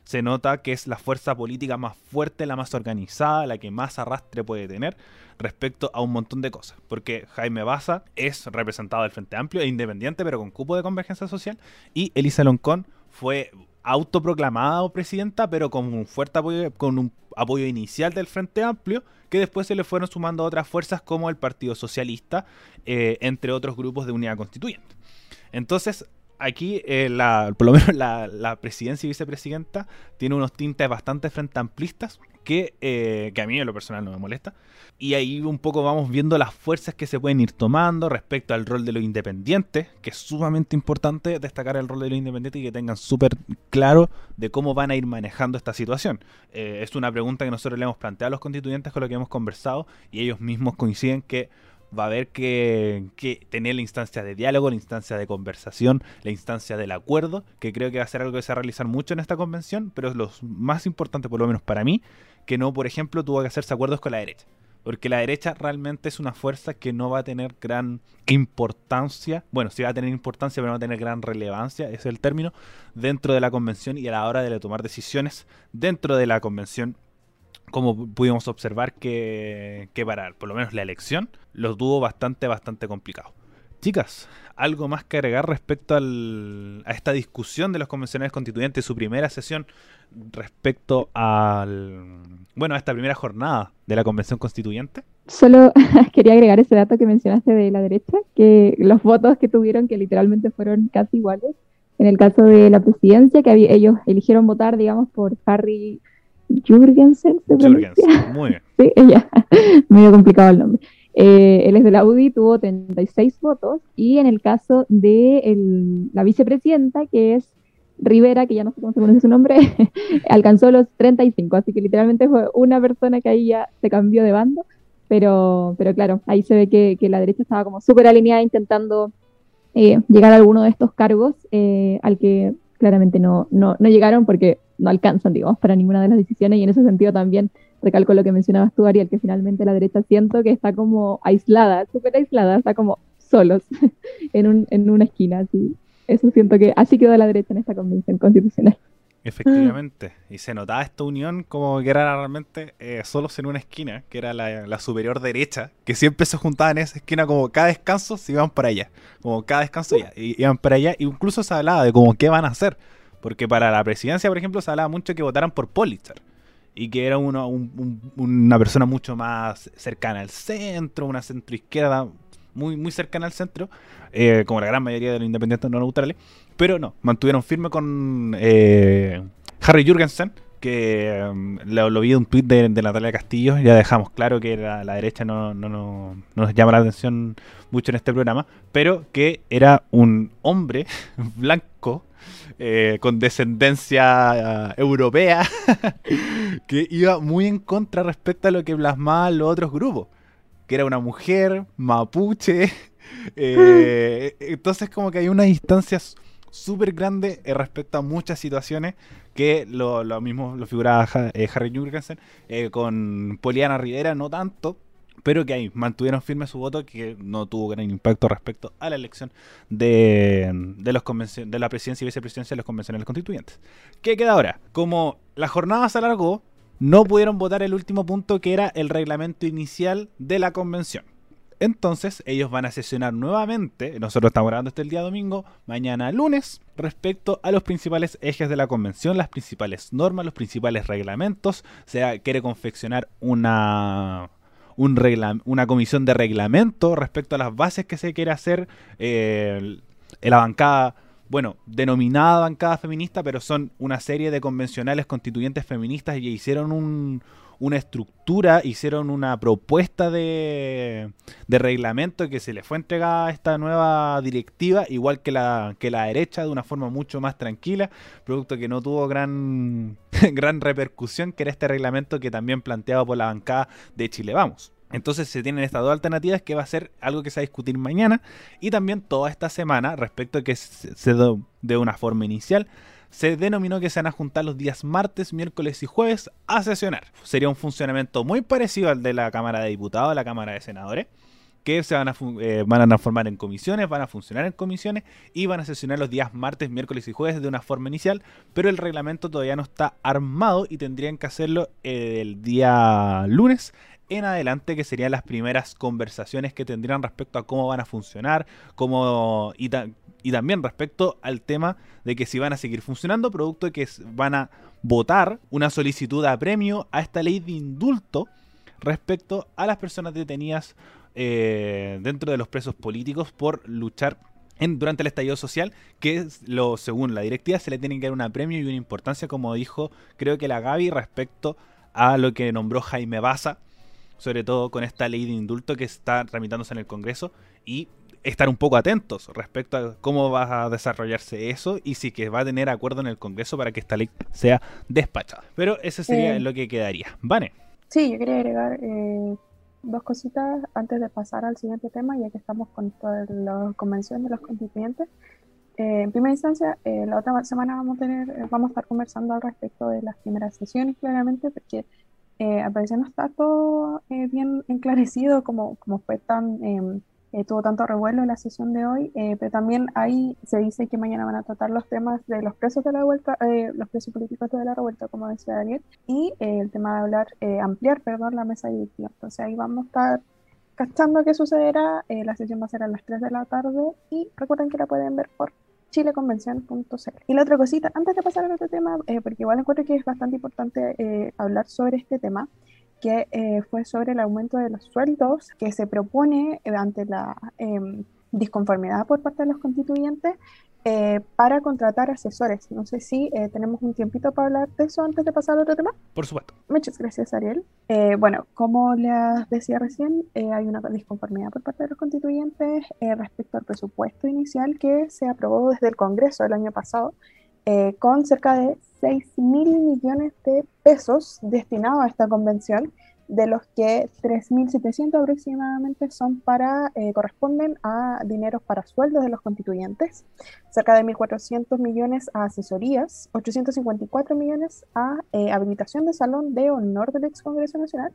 Se nota que es la fuerza política más fuerte, la más organizada, la que más arrastre puede tener respecto a un montón de cosas. Porque Jaime Baza es representado del Frente Amplio e independiente, pero con cupo de convergencia social. Y Elisa Loncón fue autoproclamada presidenta, pero con un fuerte apoyo, con un apoyo inicial del Frente Amplio, que después se le fueron sumando otras fuerzas como el Partido Socialista, eh, entre otros grupos de unidad constituyente. Entonces, aquí, eh, la, por lo menos la, presidencia y vicepresidenta tiene unos tintes bastante frente amplistas que, eh, que a mí en lo personal no me molesta. Y ahí un poco vamos viendo las fuerzas que se pueden ir tomando respecto al rol de los independientes, que es sumamente importante destacar el rol de los independientes y que tengan súper claro de cómo van a ir manejando esta situación. Eh, es una pregunta que nosotros le hemos planteado a los constituyentes con lo que hemos conversado y ellos mismos coinciden que va a haber que, tener la instancia de diálogo, la instancia de conversación, la instancia del acuerdo, que creo que va a ser algo que se va a realizar mucho en esta convención, pero es lo más importante, por lo menos para mí, que no, por ejemplo, tuvo que hacerse acuerdos con la derecha. Porque la derecha realmente es una fuerza que no va a tener gran importancia, bueno, sí va a tener importancia, pero no va a tener gran relevancia, ese es el término, dentro de la convención y a la hora de tomar decisiones dentro de la convención como pudimos observar que, que para por lo menos la elección lo tuvo bastante, bastante complicado. Chicas, ¿algo más que agregar respecto al, a esta discusión de los convencionales constituyentes, su primera sesión respecto al, bueno, a esta primera jornada de la convención constituyente? Solo quería agregar ese dato que mencionaste de la derecha, que los votos que tuvieron, que literalmente fueron casi iguales, en el caso de la presidencia, que ellos eligieron votar, digamos, por Harry Jurgensen, ¿se Jurgensen, muy bien. Sí, ella, medio complicado el nombre. Eh, él es de la UDI, tuvo 36 votos, y en el caso de el, la vicepresidenta, que es Rivera, que ya no sé cómo se pronuncia su nombre, alcanzó los 35, así que literalmente fue una persona que ahí ya se cambió de bando, pero, pero claro, ahí se ve que, que la derecha estaba como súper alineada intentando eh, llegar a alguno de estos cargos eh, al que claramente no, no, no llegaron porque no alcanzan, digamos, para ninguna de las decisiones y en ese sentido también recalco lo que mencionabas tú, Ariel, que finalmente la derecha siento que está como aislada, súper aislada, está como solos en, un, en una esquina, así. Eso siento que así quedó la derecha en esta convención constitucional. Efectivamente, y se notaba esta unión como que era realmente eh, solos en una esquina, que era la, superior derecha, que siempre se juntaban en esa esquina como cada descanso se iban para allá, como cada descanso ya, iban para allá, incluso se hablaba de como qué van a hacer, porque para la presidencia, por ejemplo, se hablaba mucho que votaran por Pulitzer, y que era uno, una persona mucho más cercana al centro, una centro izquierda muy, muy cercana al centro, eh, como la gran mayoría de los independientes no neutrales, pero no, mantuvieron firme con eh, Harry Jurgensen, que mm, lo, vi de un tuit de, Natalia Castillo, ya dejamos claro que la, derecha no, no, no, nos llama la atención mucho en este programa, pero que era un hombre blanco eh, con descendencia europea que iba muy en contra respecto a lo que plasmaban los otros grupos que era una mujer mapuche. Eh, entonces como que hay unas instancias súper grandes eh, respecto a muchas situaciones que lo, mismo lo figuraba eh, Harry Jurgensen con Poliana Rivera, no tanto, pero que ahí mantuvieron firme su voto que no tuvo gran impacto respecto a la elección de, de, los de la presidencia y vicepresidencia de los convencionales constituyentes. ¿Qué queda ahora? Como la jornada se alargó, no pudieron votar el último punto que era el reglamento inicial de la convención. Entonces ellos van a sesionar nuevamente, nosotros estamos grabando este el día domingo, mañana lunes, respecto a los principales ejes de la convención, las principales normas, los principales reglamentos. O sea, quiere confeccionar una, una comisión de reglamento respecto a las bases que se quiere hacer. Eh, la bancada bueno, denominada bancada feminista, pero son una serie de convencionales constituyentes feministas y hicieron una estructura, hicieron una propuesta de, de, reglamento que se le fue entregada a esta nueva directiva, igual que la, que la derecha, de una forma mucho más tranquila, producto que no tuvo gran, gran repercusión, que era este reglamento que también planteado por la bancada de Chile Vamos. Entonces se tienen estas dos alternativas que va a ser algo que se va a discutir mañana y también toda esta semana respecto a que se de una forma inicial se denominó que se van a juntar los días martes, miércoles y jueves a sesionar. Sería un funcionamiento muy parecido al de la Cámara de Diputados, la Cámara de Senadores, que se van a, eh, en comisiones, van a funcionar en comisiones y van a sesionar los días martes, miércoles y jueves de una forma inicial, pero el reglamento todavía no está armado y tendrían que hacerlo eh, el día lunes en adelante, que serían las primeras conversaciones que tendrían respecto a cómo van a funcionar, cómo, y, y también respecto al tema de que si van a seguir funcionando, producto de que van a votar una solicitud a premio a esta ley de indulto respecto a las personas detenidas eh, dentro de los presos políticos por luchar durante el estallido social, que es lo, según la directiva se le tiene que dar un premio y una importancia, como dijo creo que la Gaby, respecto a lo que nombró Jaime Baza sobre todo con esta ley de indulto que está tramitándose en el Congreso y estar un poco atentos respecto a cómo va a desarrollarse eso y si que va a tener acuerdo en el Congreso para que esta ley sea despachada. Pero eso sería eh, lo que quedaría. ¿Vale? Sí, yo quería agregar eh, dos cositas antes de pasar al siguiente tema, ya que estamos con toda la convención de los constituyentes. Eh, en primera instancia, la otra semana vamos a tener, vamos a estar conversando al respecto de las primeras sesiones, claramente, porque eh, al parecer no está todo bien enclarecido como, como fue tan, em, eh, tuvo tanto revuelo en la sesión de hoy, eh, pero también ahí se dice que mañana van a tratar los temas de los presos de la vuelta, los presos políticos de la revuelta, como decía Daniel, y el tema de hablar, ampliar, perdón, la mesa directiva. Entonces ahí vamos a estar cachando qué sucederá, la sesión va a ser a las 3 de la tarde y recuerden que la pueden ver por chileconvención.cl. Y la otra cosita, antes de pasar a otro tema, eh, porque igual encuentro que es bastante importante eh, hablar sobre este tema, que eh, fue sobre el aumento de los sueldos que se propone ante la em, disconformidad por parte de los constituyentes eh, para contratar asesores. No sé si eh, tenemos un tiempito para hablar de eso antes de pasar al otro tema. Por supuesto. Muchas gracias, Ariel. Eh, bueno, como les decía recién, hay una disconformidad por parte de los constituyentes respecto al presupuesto inicial que se aprobó desde el Congreso el año pasado, con cerca de 6 mil millones de pesos destinados a esta convención de los que 3.700 aproximadamente son para, eh, corresponden a dineros para sueldos de los constituyentes, cerca de 1.400 millones a asesorías, 854 millones a eh, habilitación de salón de honor del ex Congreso Nacional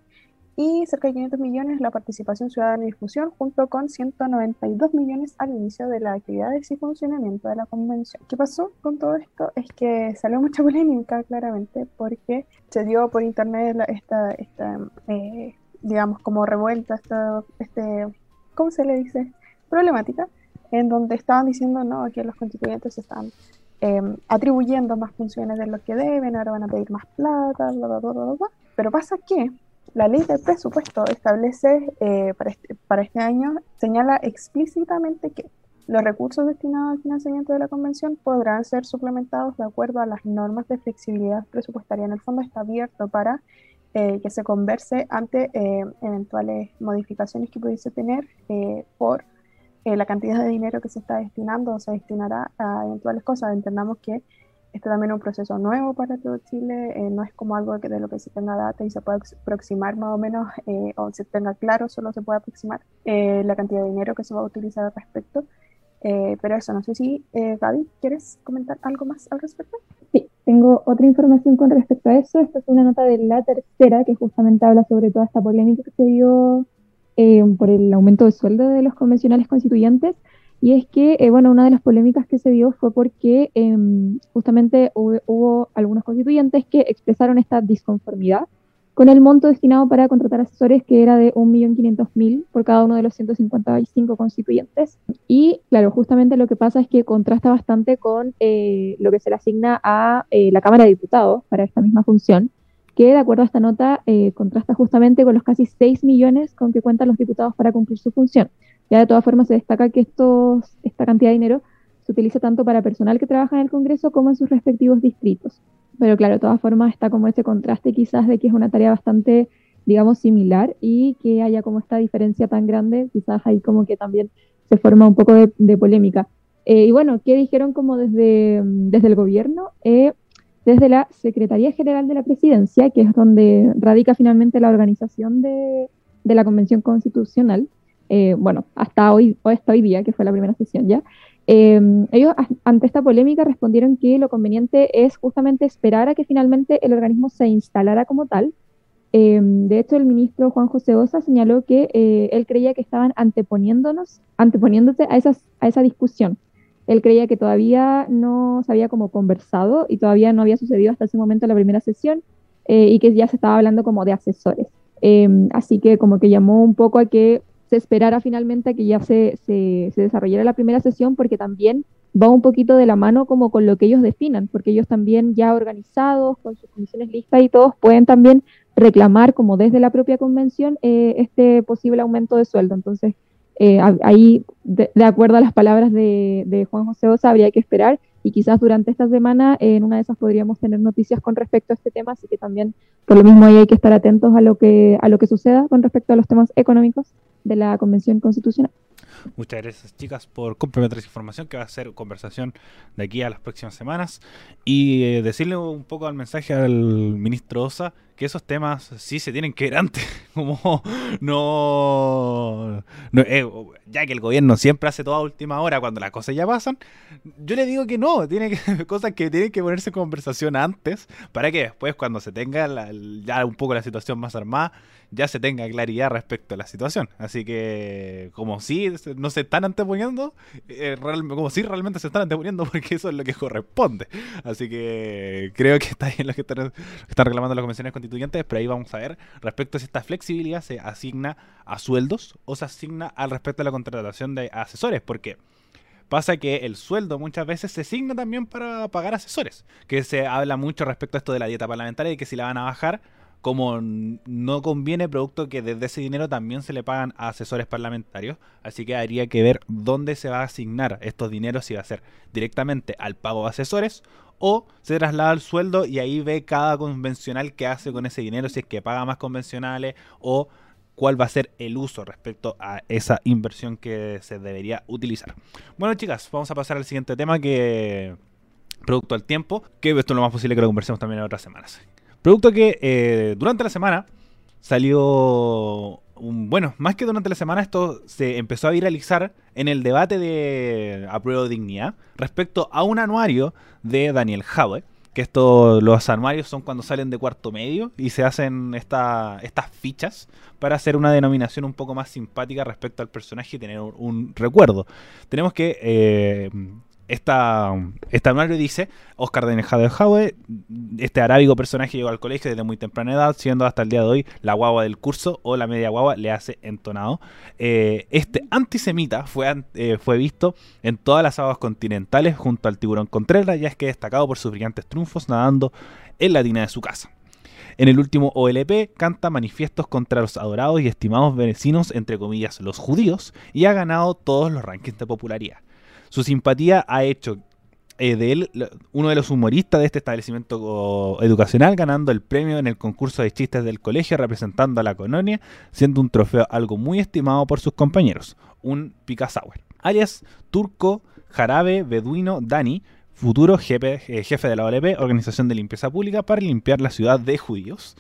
y cerca de 500 millones la participación ciudadana y difusión, junto con 192 millones al inicio de las actividades y funcionamiento de la convención. ¿Qué pasó con todo esto? Es que salió mucha polémica, claramente, porque se dio por internet esta, esta eh, digamos, como revuelta, esta, este, ¿cómo se le dice? Problemática, en donde estaban diciendo, no, que los constituyentes están em, atribuyendo más funciones de lo que deben, ahora van a pedir más plata, bla, bla, bla, bla, bla. Pero pasa que la ley del presupuesto establece eh, para, este, para este año, señala explícitamente que los recursos destinados al financiamiento de la convención podrán ser suplementados de acuerdo a las normas de flexibilidad presupuestaria. En el fondo está abierto para eh, que se converse ante eh, eventuales modificaciones que pudiese tener por la cantidad de dinero que se está destinando o se destinará a eventuales cosas. Entendamos que este también es un proceso nuevo para todo Chile, eh, no es como algo de lo que se tenga data y se pueda aproximar más o menos, eh, o se tenga claro, solo se puede aproximar eh, la cantidad de dinero que se va a utilizar al respecto. pero eso, no sé si, Gaby, ¿quieres comentar algo más al respecto? Sí, tengo otra información con respecto a eso. Esta es una nota de la tercera que justamente habla sobre toda esta polémica que se dio por el aumento de sueldo de los convencionales constituyentes. Y es que, eh, bueno, una de las polémicas que se dio fue porque em, justamente hubo, algunos constituyentes que expresaron esta disconformidad con el monto destinado para contratar asesores, que era de 1.500.000 por cada uno de los 155 constituyentes. Y claro, justamente lo que pasa es que contrasta bastante con eh, lo que se le asigna a eh, la Cámara de Diputados para esta misma función, que de acuerdo a esta nota contrasta justamente con los casi 6 millones con que cuentan los diputados para cumplir su función. Ya de todas formas se destaca que esta cantidad de dinero se utiliza tanto para personal que trabaja en el Congreso como en sus respectivos distritos. Pero claro, de todas formas está como ese contraste quizás de que es una tarea bastante, digamos, similar y que haya como esta diferencia tan grande, quizás ahí como que también se forma un poco de, polémica. Eh, y bueno, ¿qué dijeron como desde, desde el gobierno? Eh, desde la Secretaría General de la Presidencia, que es donde radica finalmente la organización de, de la Convención Constitucional, eh, bueno, hasta hoy, hasta hoy día, que fue la primera sesión ya, em, ellos ante esta polémica respondieron que lo conveniente es justamente esperar a que finalmente el organismo se instalara como tal. Em, de hecho, el ministro Juan José Osa señaló que eh, él creía que estaban anteponiéndonos, anteponiéndose a, esas, a esa discusión. Él creía que todavía no se había como conversado y todavía no había sucedido hasta ese momento la primera sesión eh, y que ya se estaba hablando como de asesores. Em, así que como que llamó un poco a que se esperara finalmente a que ya se, se, desarrollara la primera sesión porque también va un poquito de la mano como con lo que ellos definan, porque ellos también ya organizados, con sus comisiones listas y todos, pueden también reclamar como desde la propia convención eh, este posible aumento de sueldo. Entonces, eh, ahí, de, acuerdo a las palabras de, Juan José Osa, habría que esperar y quizás durante esta semana en una de esas podríamos tener noticias con respecto a este tema, así que también por lo mismo ahí hay que estar atentos a lo que, a lo que suceda con respecto a los temas económicos de la Convención Constitucional. Muchas gracias chicas por complementar esa información que va a ser conversación de aquí a las próximas semanas y eh, decirle un poco al mensaje al ministro Osa que esos temas sí se tienen que ver antes, como no, eh, ya que el gobierno siempre hace toda última hora cuando las cosas ya pasan, yo le digo que no, tiene que, cosas que tienen que ponerse en conversación antes para que después cuando se tenga ya un poco la situación más armada, ya se tenga claridad respecto a la situación. Así que como si no se están anteponiendo, eh, como si realmente se están anteponiendo porque eso es lo que corresponde. Así que creo que está bien lo que están, reclamando las convenciones constituyentes, pero ahí vamos a ver respecto a si esta flexibilidad se asigna a sueldos o se asigna al respecto a la contratación de asesores, porque pasa que el sueldo muchas veces se asigna también para pagar asesores, que se habla mucho respecto a esto de la dieta parlamentaria y que si la van a bajar como no conviene producto que desde ese dinero también se le pagan a asesores parlamentarios, así que habría que ver dónde se va a asignar estos dineros, si va a ser directamente al pago de asesores o se traslada al sueldo y ahí ve cada convencional que hace con ese dinero, si es que paga más convencionales o cuál va a ser el uso respecto a esa inversión que se debería utilizar. Bueno chicas, vamos a pasar al siguiente tema que producto al tiempo, que esto es lo más posible que lo conversemos también en otras semanas. Producto que eh, durante la semana salió un, bueno, más que durante la semana esto se empezó a viralizar en el debate de apruebo dignidad respecto a un anuario de Daniel Howe, que esto, los anuarios son cuando salen de cuarto medio y se hacen esta, estas fichas para hacer una denominación un poco más simpática respecto al personaje y tener un, recuerdo. Tenemos que eh, esta, esta anuario dice, Oscar de Jaue, este arábigo personaje llegó al colegio desde muy temprana edad, siendo hasta el día de hoy la guagua del curso o la media guagua le hace entonado. Eh, este antisemita fue, eh, fue visto en todas las aguas continentales junto al tiburón Contreras, ya es que destacado por sus brillantes triunfos nadando en la tina de su casa. En el último OLP canta manifiestos contra los adorados y estimados vecinos, entre comillas, los judíos, y ha ganado todos los rankings de popularidad. Su simpatía ha hecho eh, de él uno de los humoristas de este establecimiento educacional, ganando el premio en el concurso de chistes del colegio, representando a la colonia, siendo un trofeo algo muy estimado por sus compañeros, un Picasauer. Alias Turco Jarabe Beduino Dani, futuro jefe, eh, de la OLP, Organización de Limpieza Pública, para limpiar la ciudad de judíos.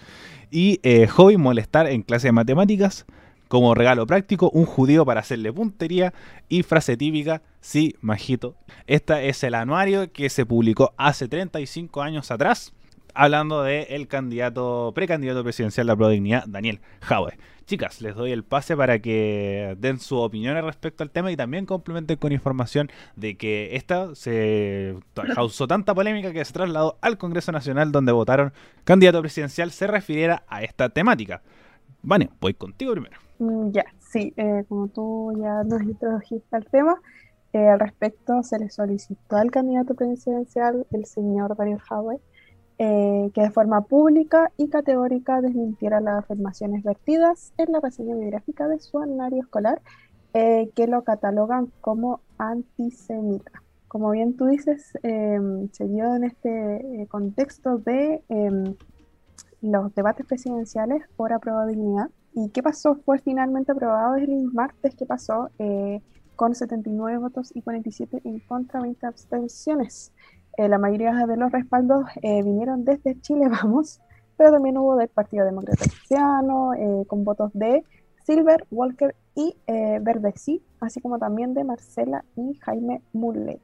Y eh, hobby molestar en clase de matemáticas, como regalo práctico, un judío para hacerle puntería y frase típica, sí, majito. Este es el anuario que se publicó hace 35 años atrás, hablando del el candidato, precandidato presidencial de la Prodignidad, Daniel Jaue. Chicas, les doy el pase para que den su opinión respecto al tema y también complementen con información de que esta se causó tanta polémica que se trasladó al Congreso Nacional donde votaron candidato presidencial se refiriera a esta temática. Vane, voy contigo primero. Mm, ya, sí, eh, como tú ya nos introdujiste al tema, eh, al respecto se le solicitó al candidato presidencial, el señor Daniel Howe, eh, que de forma pública y categórica desmintiera las afirmaciones vertidas en la reseña biográfica de su anuario escolar, que lo catalogan como antisemita. Como bien tú dices, se dio en este contexto de em, los debates presidenciales por aprobabilidad ¿Y qué pasó? Fue finalmente aprobado el martes que pasó eh, con 79 votos y 47 en contra, 20 abstenciones. Eh, la mayoría de los respaldos eh, vinieron desde Chile, vamos, pero también hubo del Partido Demócrata Cristiano, con votos de Silver, Walker y Verdeci, así como también de Marcela y Jaime Mulet.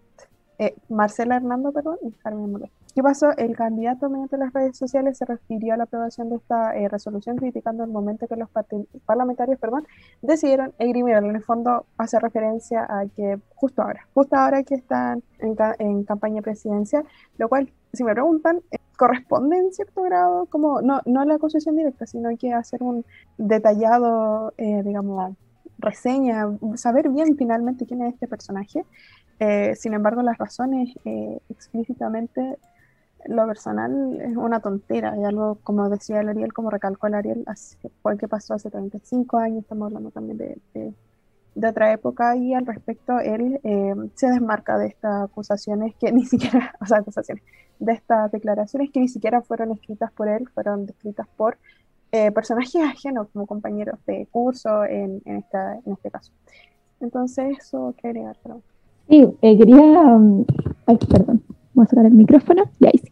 Marcela Hernando, perdón, y Jaime Mulet. ¿Qué pasó? El candidato mediante las redes sociales se refirió a la aprobación de esta eh, resolución criticando el momento que los parlamentarios perdón, decidieron esgrimirla. En el fondo hace referencia a que justo ahora, justo ahora que están en, campaña presidencial, lo cual, si me preguntan, eh, corresponde en cierto grado, como no, no la acusación directa, sino que hacer un detallado, eh, digamos, reseña, saber bien finalmente quién es este personaje. sin embargo, las razones explícitamente lo personal es una tontera, y algo como decía el Ariel, como recalcó el Ariel, fue que pasó hace 35 años, estamos hablando también de, de, otra época, y al respecto él eh, se desmarca de estas acusaciones que ni siquiera, o sea, acusaciones, de estas declaraciones que ni siquiera fueron escritas por él, fueron escritas por eh, personajes ajenos como compañeros de curso en, en, esta, en este caso. Entonces, eso que agregar. Sí, eh, quería. Um, ay, perdón Voy a sacar el micrófono. Ya sí.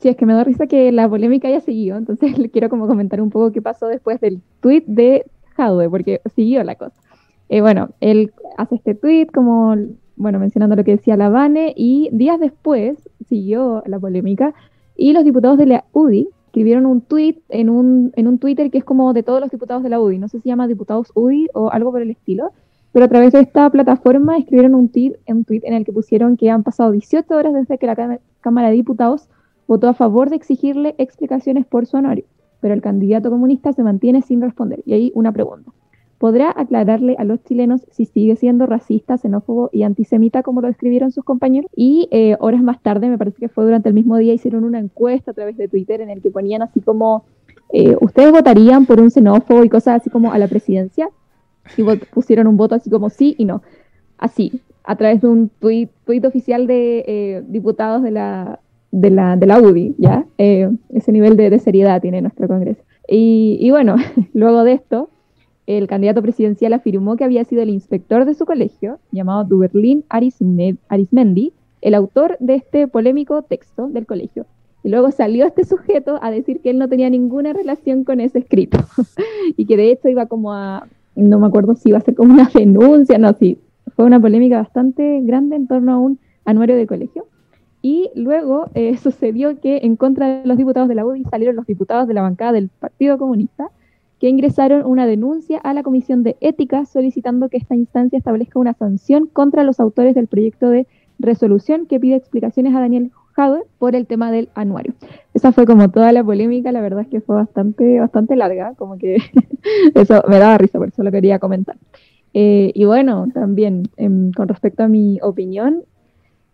Sí, es que me da risa que la polémica haya seguido, entonces le quiero como comentar un poco qué pasó después del tweet de Jadwe, porque siguió la cosa. Eh, bueno, él hace este tweet como, bueno, mencionando lo que decía la Vane, y días después siguió la polémica, y los diputados de la UDI escribieron un tweet en un, en un Twitter que es como de todos los diputados de la UDI, no sé si se llama diputados UDI o algo por el estilo, pero a través de esta plataforma escribieron un tweet, en el que pusieron que han pasado 18 horas desde que la Cámara de Diputados votó a favor de exigirle explicaciones por su honorio, pero el candidato comunista se mantiene sin responder. Y ahí una pregunta. ¿Podrá aclararle a los chilenos si sigue siendo racista, xenófobo y antisemita como lo describieron sus compañeros? Y eh, horas más tarde, me parece que fue durante el mismo día, hicieron una encuesta a través de Twitter en el que ponían así como, eh, ¿ustedes votarían por un xenófobo y cosas así como a la presidencia? Y pusieron un voto así como sí y no. Así, a través de un tuit, oficial de eh, diputados de la, de la, de la UDI, ¿ya? Eh, ese nivel de, seriedad tiene nuestro Congreso. Y, bueno, luego de esto, el candidato presidencial afirmó que había sido el inspector de su colegio, llamado Duberlin Arismendi, el autor de este polémico texto del colegio, Y luego salió este sujeto a decir que él no tenía ninguna relación con ese escrito y que de hecho iba como a, no me acuerdo si iba a ser como una denuncia, no, sí, fue una polémica bastante grande en torno a un anuario de colegio. Y luego eh, sucedió que en contra de los diputados de la UDI salieron los diputados de la bancada del Partido Comunista que ingresaron una denuncia a la Comisión de Ética solicitando que esta instancia establezca una sanción contra los autores del proyecto de resolución que pide explicaciones a Daniel Por el tema del anuario. Esa fue como toda la polémica, la verdad es que fue bastante, bastante larga, como que eso me daba risa, por eso lo quería comentar. Eh, y bueno, también em, con respecto a mi opinión,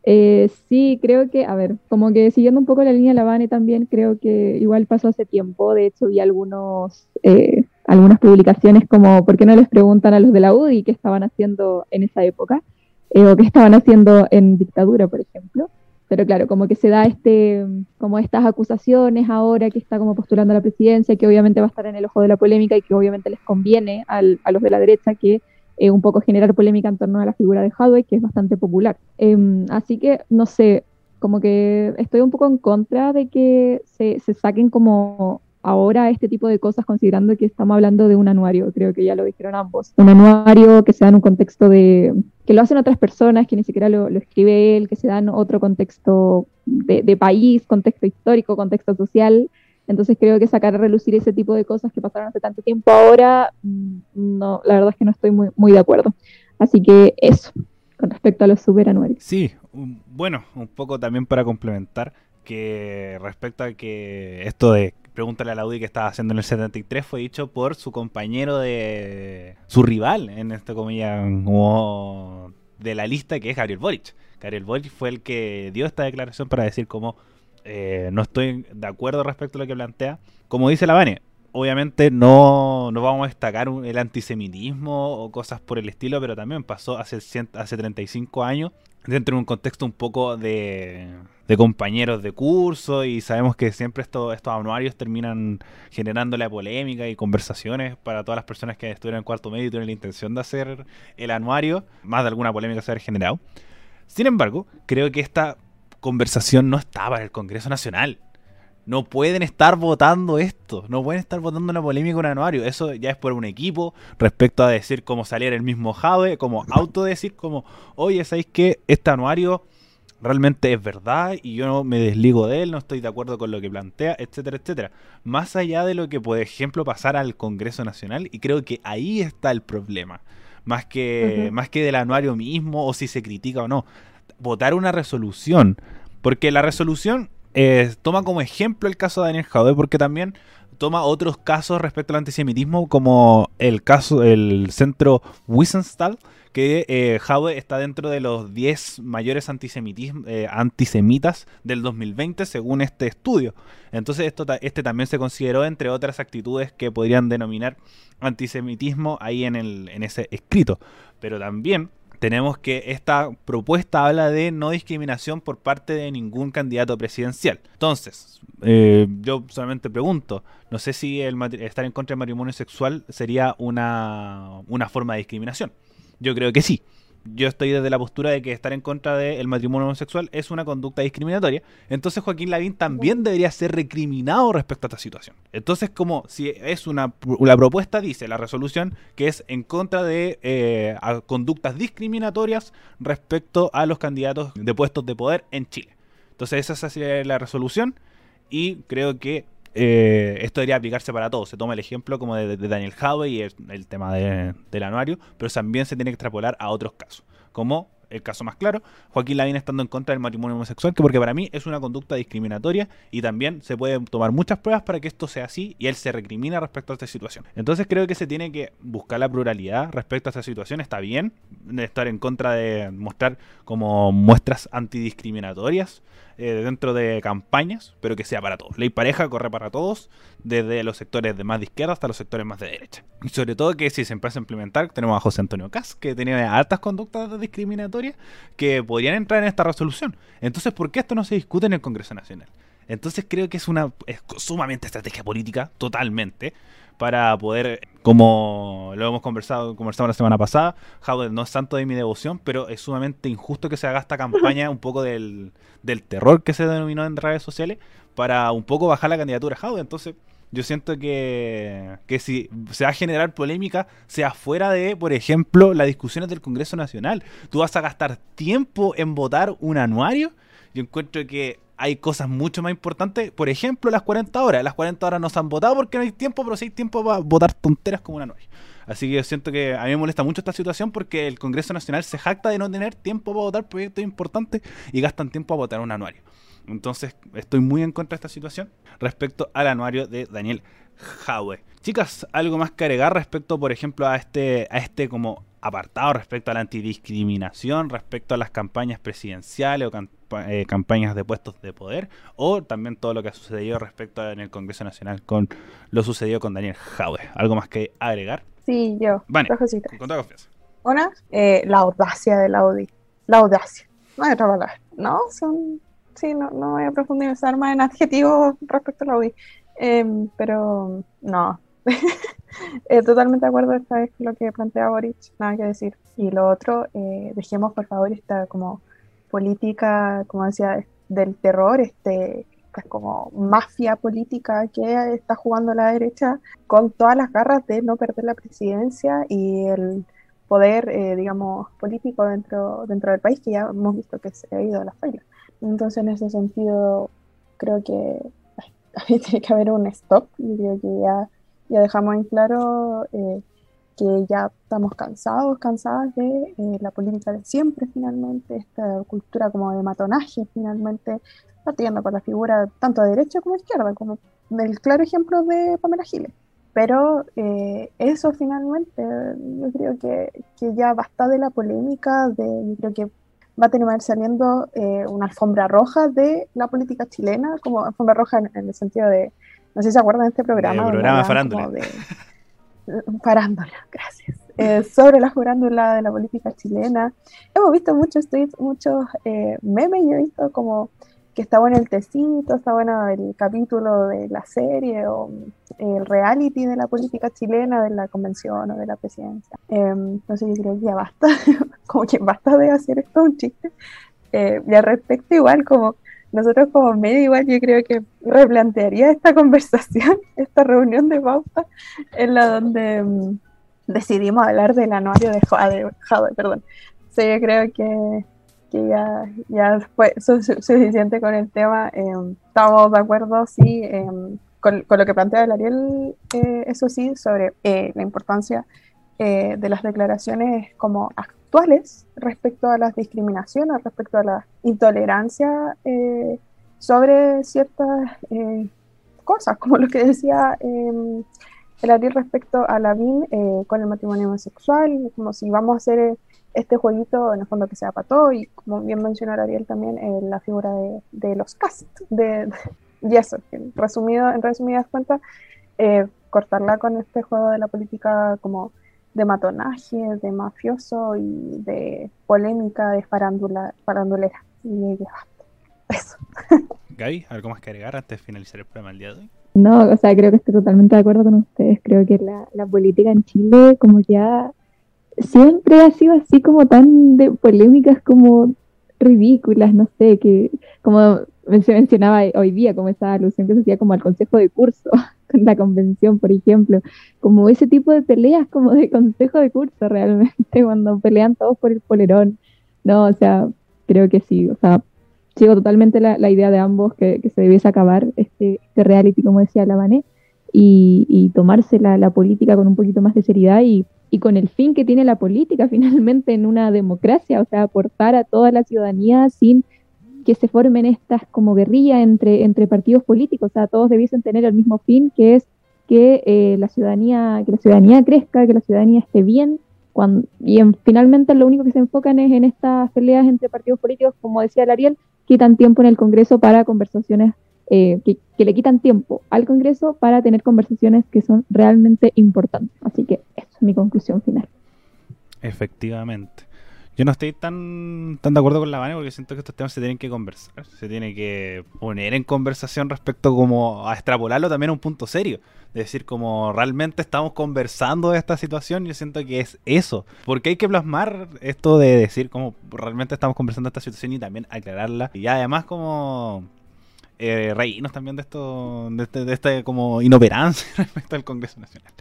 eh, sí, creo que, a ver, como que siguiendo un poco la línea de la Vane también, creo que igual pasó hace tiempo, de hecho vi algunos, eh, algunas publicaciones como, ¿por qué no les preguntan a los de la UDI qué estaban haciendo en esa época? Eh, o qué estaban haciendo en dictadura, por ejemplo. Pero claro, como que se da este, como estas acusaciones ahora que está como postulando a la presidencia, que obviamente va a estar en el ojo de la polémica y que obviamente les conviene al, a los de la derecha que eh, un poco generar polémica en torno a la figura de Hadway, que es bastante popular. Em, así que, no sé, como que estoy un poco en contra de que se, se, saquen como ahora este tipo de cosas, considerando que estamos hablando de un anuario, creo que ya lo dijeron ambos. Un anuario que se da en un contexto de, que lo hacen otras personas, que ni siquiera lo, escribe él, que se da en otro contexto de, de país, contexto histórico, contexto social. Entonces creo que sacar a relucir ese tipo de cosas que pasaron hace tanto tiempo ahora, mm, no, la verdad es que no estoy muy, muy de acuerdo. Así que eso, con respecto a los superanuarios. Sí, bueno, un poco también para complementar, que respecto a que esto de pregúntale a la UDI que estaba haciendo en el 73 fue dicho por su compañero de su rival en este comillas como de la lista que es Gabriel Boric. Gabriel Boric fue el que dio esta declaración para decir como eh, no estoy de acuerdo respecto a lo que plantea. Como dice la Vane, obviamente no, no vamos a destacar el antisemitismo o cosas por el estilo, pero también pasó hace, hace 35 años dentro de un contexto un poco de, de compañeros de curso y sabemos que siempre esto, estos anuarios terminan generando la polémica y conversaciones para todas las personas que estuvieron en cuarto medio y tienen la intención de hacer el anuario, más de alguna polémica se ha generado. Sin embargo, creo que esta conversación no estaba en el Congreso Nacional. No pueden estar votando esto, no pueden estar votando una polémica un anuario. Eso ya es por un equipo respecto a decir cómo salir el mismo Jave, como autodecir como, oye, ¿sabéis que este anuario realmente es verdad y yo no me desligo de él, no estoy de acuerdo con lo que plantea, etcétera, etcétera. Más allá de lo que, por ejemplo, pasar al Congreso Nacional, y creo que ahí está el problema. Más que, uh -huh. más que del anuario mismo o si se critica o no votar una resolución. Porque la resolución eh, toma como ejemplo el caso de Daniel Jadwe, porque también toma otros casos respecto al antisemitismo, como el caso del centro Wiesenthal, que eh, está dentro de los 10 mayores eh, antisemitas del 2020, según este estudio. Entonces, esto, este también se consideró entre otras actitudes que podrían denominar antisemitismo ahí en, el, en ese escrito. Pero también tenemos que esta propuesta habla de no discriminación por parte de ningún candidato presidencial. Entonces, eh, yo solamente pregunto, no sé si el estar en contra del matrimonio sexual sería una, una forma de discriminación. Yo creo que sí yo estoy desde la postura de que estar en contra del matrimonio homosexual es una conducta discriminatoria. Entonces Joaquín Lavín también debería ser recriminado respecto a esta situación. Entonces, como si es una la propuesta dice la resolución que es en contra de eh, conductas discriminatorias respecto a los candidatos de puestos de poder en Chile. Entonces esa sería la resolución y creo que eh, esto debería aplicarse para todos. Se toma el ejemplo como de, Daniel Howe y el, el tema de, del anuario, pero también se tiene que extrapolar a otros casos, como el caso más claro, Joaquín Lavín estando en contra del matrimonio homosexual, que porque para mí es una conducta discriminatoria y también se pueden tomar muchas pruebas para que esto sea así y él se recrimina respecto a esta situación. Entonces creo que se tiene que buscar la pluralidad respecto a esta situación. Está bien estar en contra de mostrar como muestras antidiscriminatorias eh, dentro de campañas, pero que sea para todos. Ley pareja corre para todos, desde los sectores de más de izquierda hasta los sectores más de derecha. Y sobre todo que si se empieza a implementar, tenemos a José Antonio Cas, que tenía altas conductas discriminatorias que podrían entrar en esta resolución. Entonces, ¿por qué esto no se discute en el Congreso Nacional? Entonces creo que es una sumamente estrategia política, totalmente, para poder, como lo hemos conversado, conversamos la semana pasada, Howard no es tanto de mi devoción, pero es sumamente injusto que se haga esta campaña un poco del, del terror que se denominó en redes sociales para un poco bajar la candidatura a Howard. Entonces yo siento que, que si se va a generar polémica, sea fuera de, por ejemplo, las discusiones del Congreso Nacional. Tú vas a gastar tiempo en votar un anuario. Yo encuentro que hay cosas mucho más importantes. Por ejemplo, las 40 horas. Las 40 horas no se han votado porque no hay tiempo, pero sí hay tiempo para votar tonteras como un anuario. Así que yo siento que a mí me molesta mucho esta situación porque el Congreso Nacional se jacta de no tener tiempo para votar proyectos importantes y gastan tiempo a votar un anuario. Entonces, estoy muy en contra de esta situación respecto al anuario de Daniel Jaue. Chicas, algo más que agregar respecto, por ejemplo, a este, a este como apartado respecto a la antidiscriminación, respecto a las campañas presidenciales o eh, campañas de puestos de poder, o también todo lo que ha sucedido respecto en el Congreso Nacional con lo sucedido con Daniel Jaue. ¿Algo más que agregar? Sí, yo. Vale, con toda confianza. Una, eh, la audacia del Audi. La audacia. No hay otra palabra. No, son. Sí, no, no voy a profundizar más en adjetivos respecto al Audi. Em, pero no. Eh, totalmente de acuerdo esta vez con lo que plantea Boric, nada que decir. Y lo otro, eh, dejemos por favor esta como política, como decía, del terror, este esta como mafia política que está jugando la derecha con todas las garras de no perder la presidencia y el poder, eh, digamos, político dentro, dentro del país, que ya hemos visto que se ha ido a la fila. Entonces, en ese sentido, creo que también tiene que haber un stop y creo que ya, ya dejamos en claro eh, que ya estamos cansados, cansadas de eh, la política de siempre finalmente, esta cultura como de matonaje finalmente, partiendo por la figura tanto de derecha como de izquierda, como el claro ejemplo de Pamela Giles. Pero eh, eso finalmente, yo creo que, que, ya basta de la polémica, de, yo creo que va a terminar saliendo eh, una alfombra roja de la política chilena, como alfombra roja en, en el sentido de, no sé si se acuerdan de este programa. El programa Farándula. De, farándula, gracias. Eh, sobre la farándula de la política chilena. Hemos visto muchos tweets, muchos eh, memes, yo he visto como que está bueno el tecito, está bueno el capítulo de la serie o el reality de la política chilena, de la convención o de la presidencia. Eh, entonces yo creo que ya basta, como que basta de hacer esto un chiste. Eh, y al respecto igual como nosotros como medio igual yo creo que replantearía esta conversación, esta reunión de pauta, en la donde um, decidimos hablar del anuario de Jade, perdón. Sea, yo creo que que ya, ya fue su, su, suficiente con el tema. Eh, estamos de acuerdo, sí, eh, con, con, lo que plantea el Ariel, eh, eso sí, sobre la importancia de las declaraciones como actuales respecto a las discriminaciones, respecto a la intolerancia sobre ciertas cosas, como lo que decía el Ariel respecto a la BIN con el matrimonio homosexual, como si vamos a hacer este jueguito en el fondo que sea para todo y como bien mencionó Ariel también eh, la figura de, de los cast de, y eso, resumido, en resumidas cuentas eh, cortarla con este juego de la política como de matonaje, de mafioso y de polémica, de farándula, farandulera y ya eso Gaby, ¿algo más que agregar antes de finalizar el programa el día de hoy? No, o sea, creo que estoy totalmente de acuerdo con ustedes. Creo que la, la política en Chile, como ya siempre ha sido así como tan de polémicas como ridículas, no sé, que como se mencionaba hoy día, como esa alusión que se hacía como al consejo de curso, con la convención, por ejemplo, como ese tipo de peleas como de consejo de curso realmente, cuando pelean todos por el polerón, no, o sea, creo que sí, o sea, sigo totalmente la, la idea de ambos que, que, se debiese acabar este, este reality, como decía la y, y tomarse la, la política con un poquito más de seriedad y y con el fin que tiene la política finalmente en una democracia, o sea, aportar a toda la ciudadanía sin que se formen estas como guerrillas entre, entre partidos políticos, o sea, todos debiesen tener el mismo fin, que es que eh, la ciudadanía, que la ciudadanía crezca, que la ciudadanía esté bien, y en, finalmente lo único que se enfocan es en estas peleas entre partidos políticos, como decía Ariel, quitan tiempo en el Congreso para conversaciones eh, que, que, le quitan tiempo al Congreso para tener conversaciones que son realmente importantes. Así que esa es mi conclusión final. Efectivamente. Yo no estoy tan, tan de acuerdo con la Vane porque siento que estos temas se tienen que conversar, se tiene que poner en conversación respecto como a extrapolarlo también a un punto serio. De decir, como realmente estamos conversando de esta situación, yo siento que es eso. Porque hay que plasmar esto de decir como realmente estamos conversando de esta situación y también aclararla. Y además como eh, reírnos también de esto, de, este, de esta como inoperancia respecto al Congreso Nacional.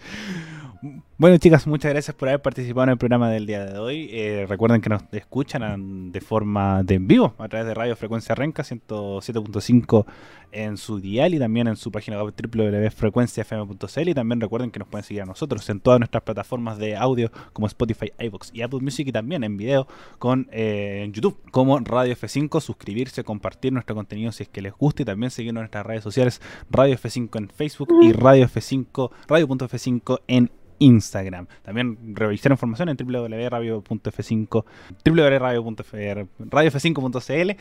Bueno, chicas, muchas gracias por haber participado en el programa del día de hoy. Eh, recuerden que nos escuchan de forma de en vivo a través de Radio Frecuencia Renca 107.5 en su dial y también en su página web www.frecuenciafm.cl y también recuerden que nos pueden seguir a nosotros en todas nuestras plataformas de audio como Spotify, iVoox y Apple Music y también en video con eh, en YouTube como Radio F5, suscribirse, compartir nuestro contenido si es que les gusta y también seguirnos en nuestras redes sociales Radio F5 en Facebook y Radio F5, Radio.f5 en Instagram. También revisar información en www.radio.f5, www.radio.f5.cl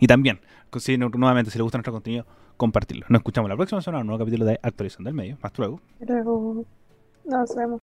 y también, si, nuevamente, si les gusta nuestro contenido, compartirlo. Nos escuchamos la próxima semana en un nuevo capítulo de Actualización del Medio. Hasta luego. Luego nos vemos.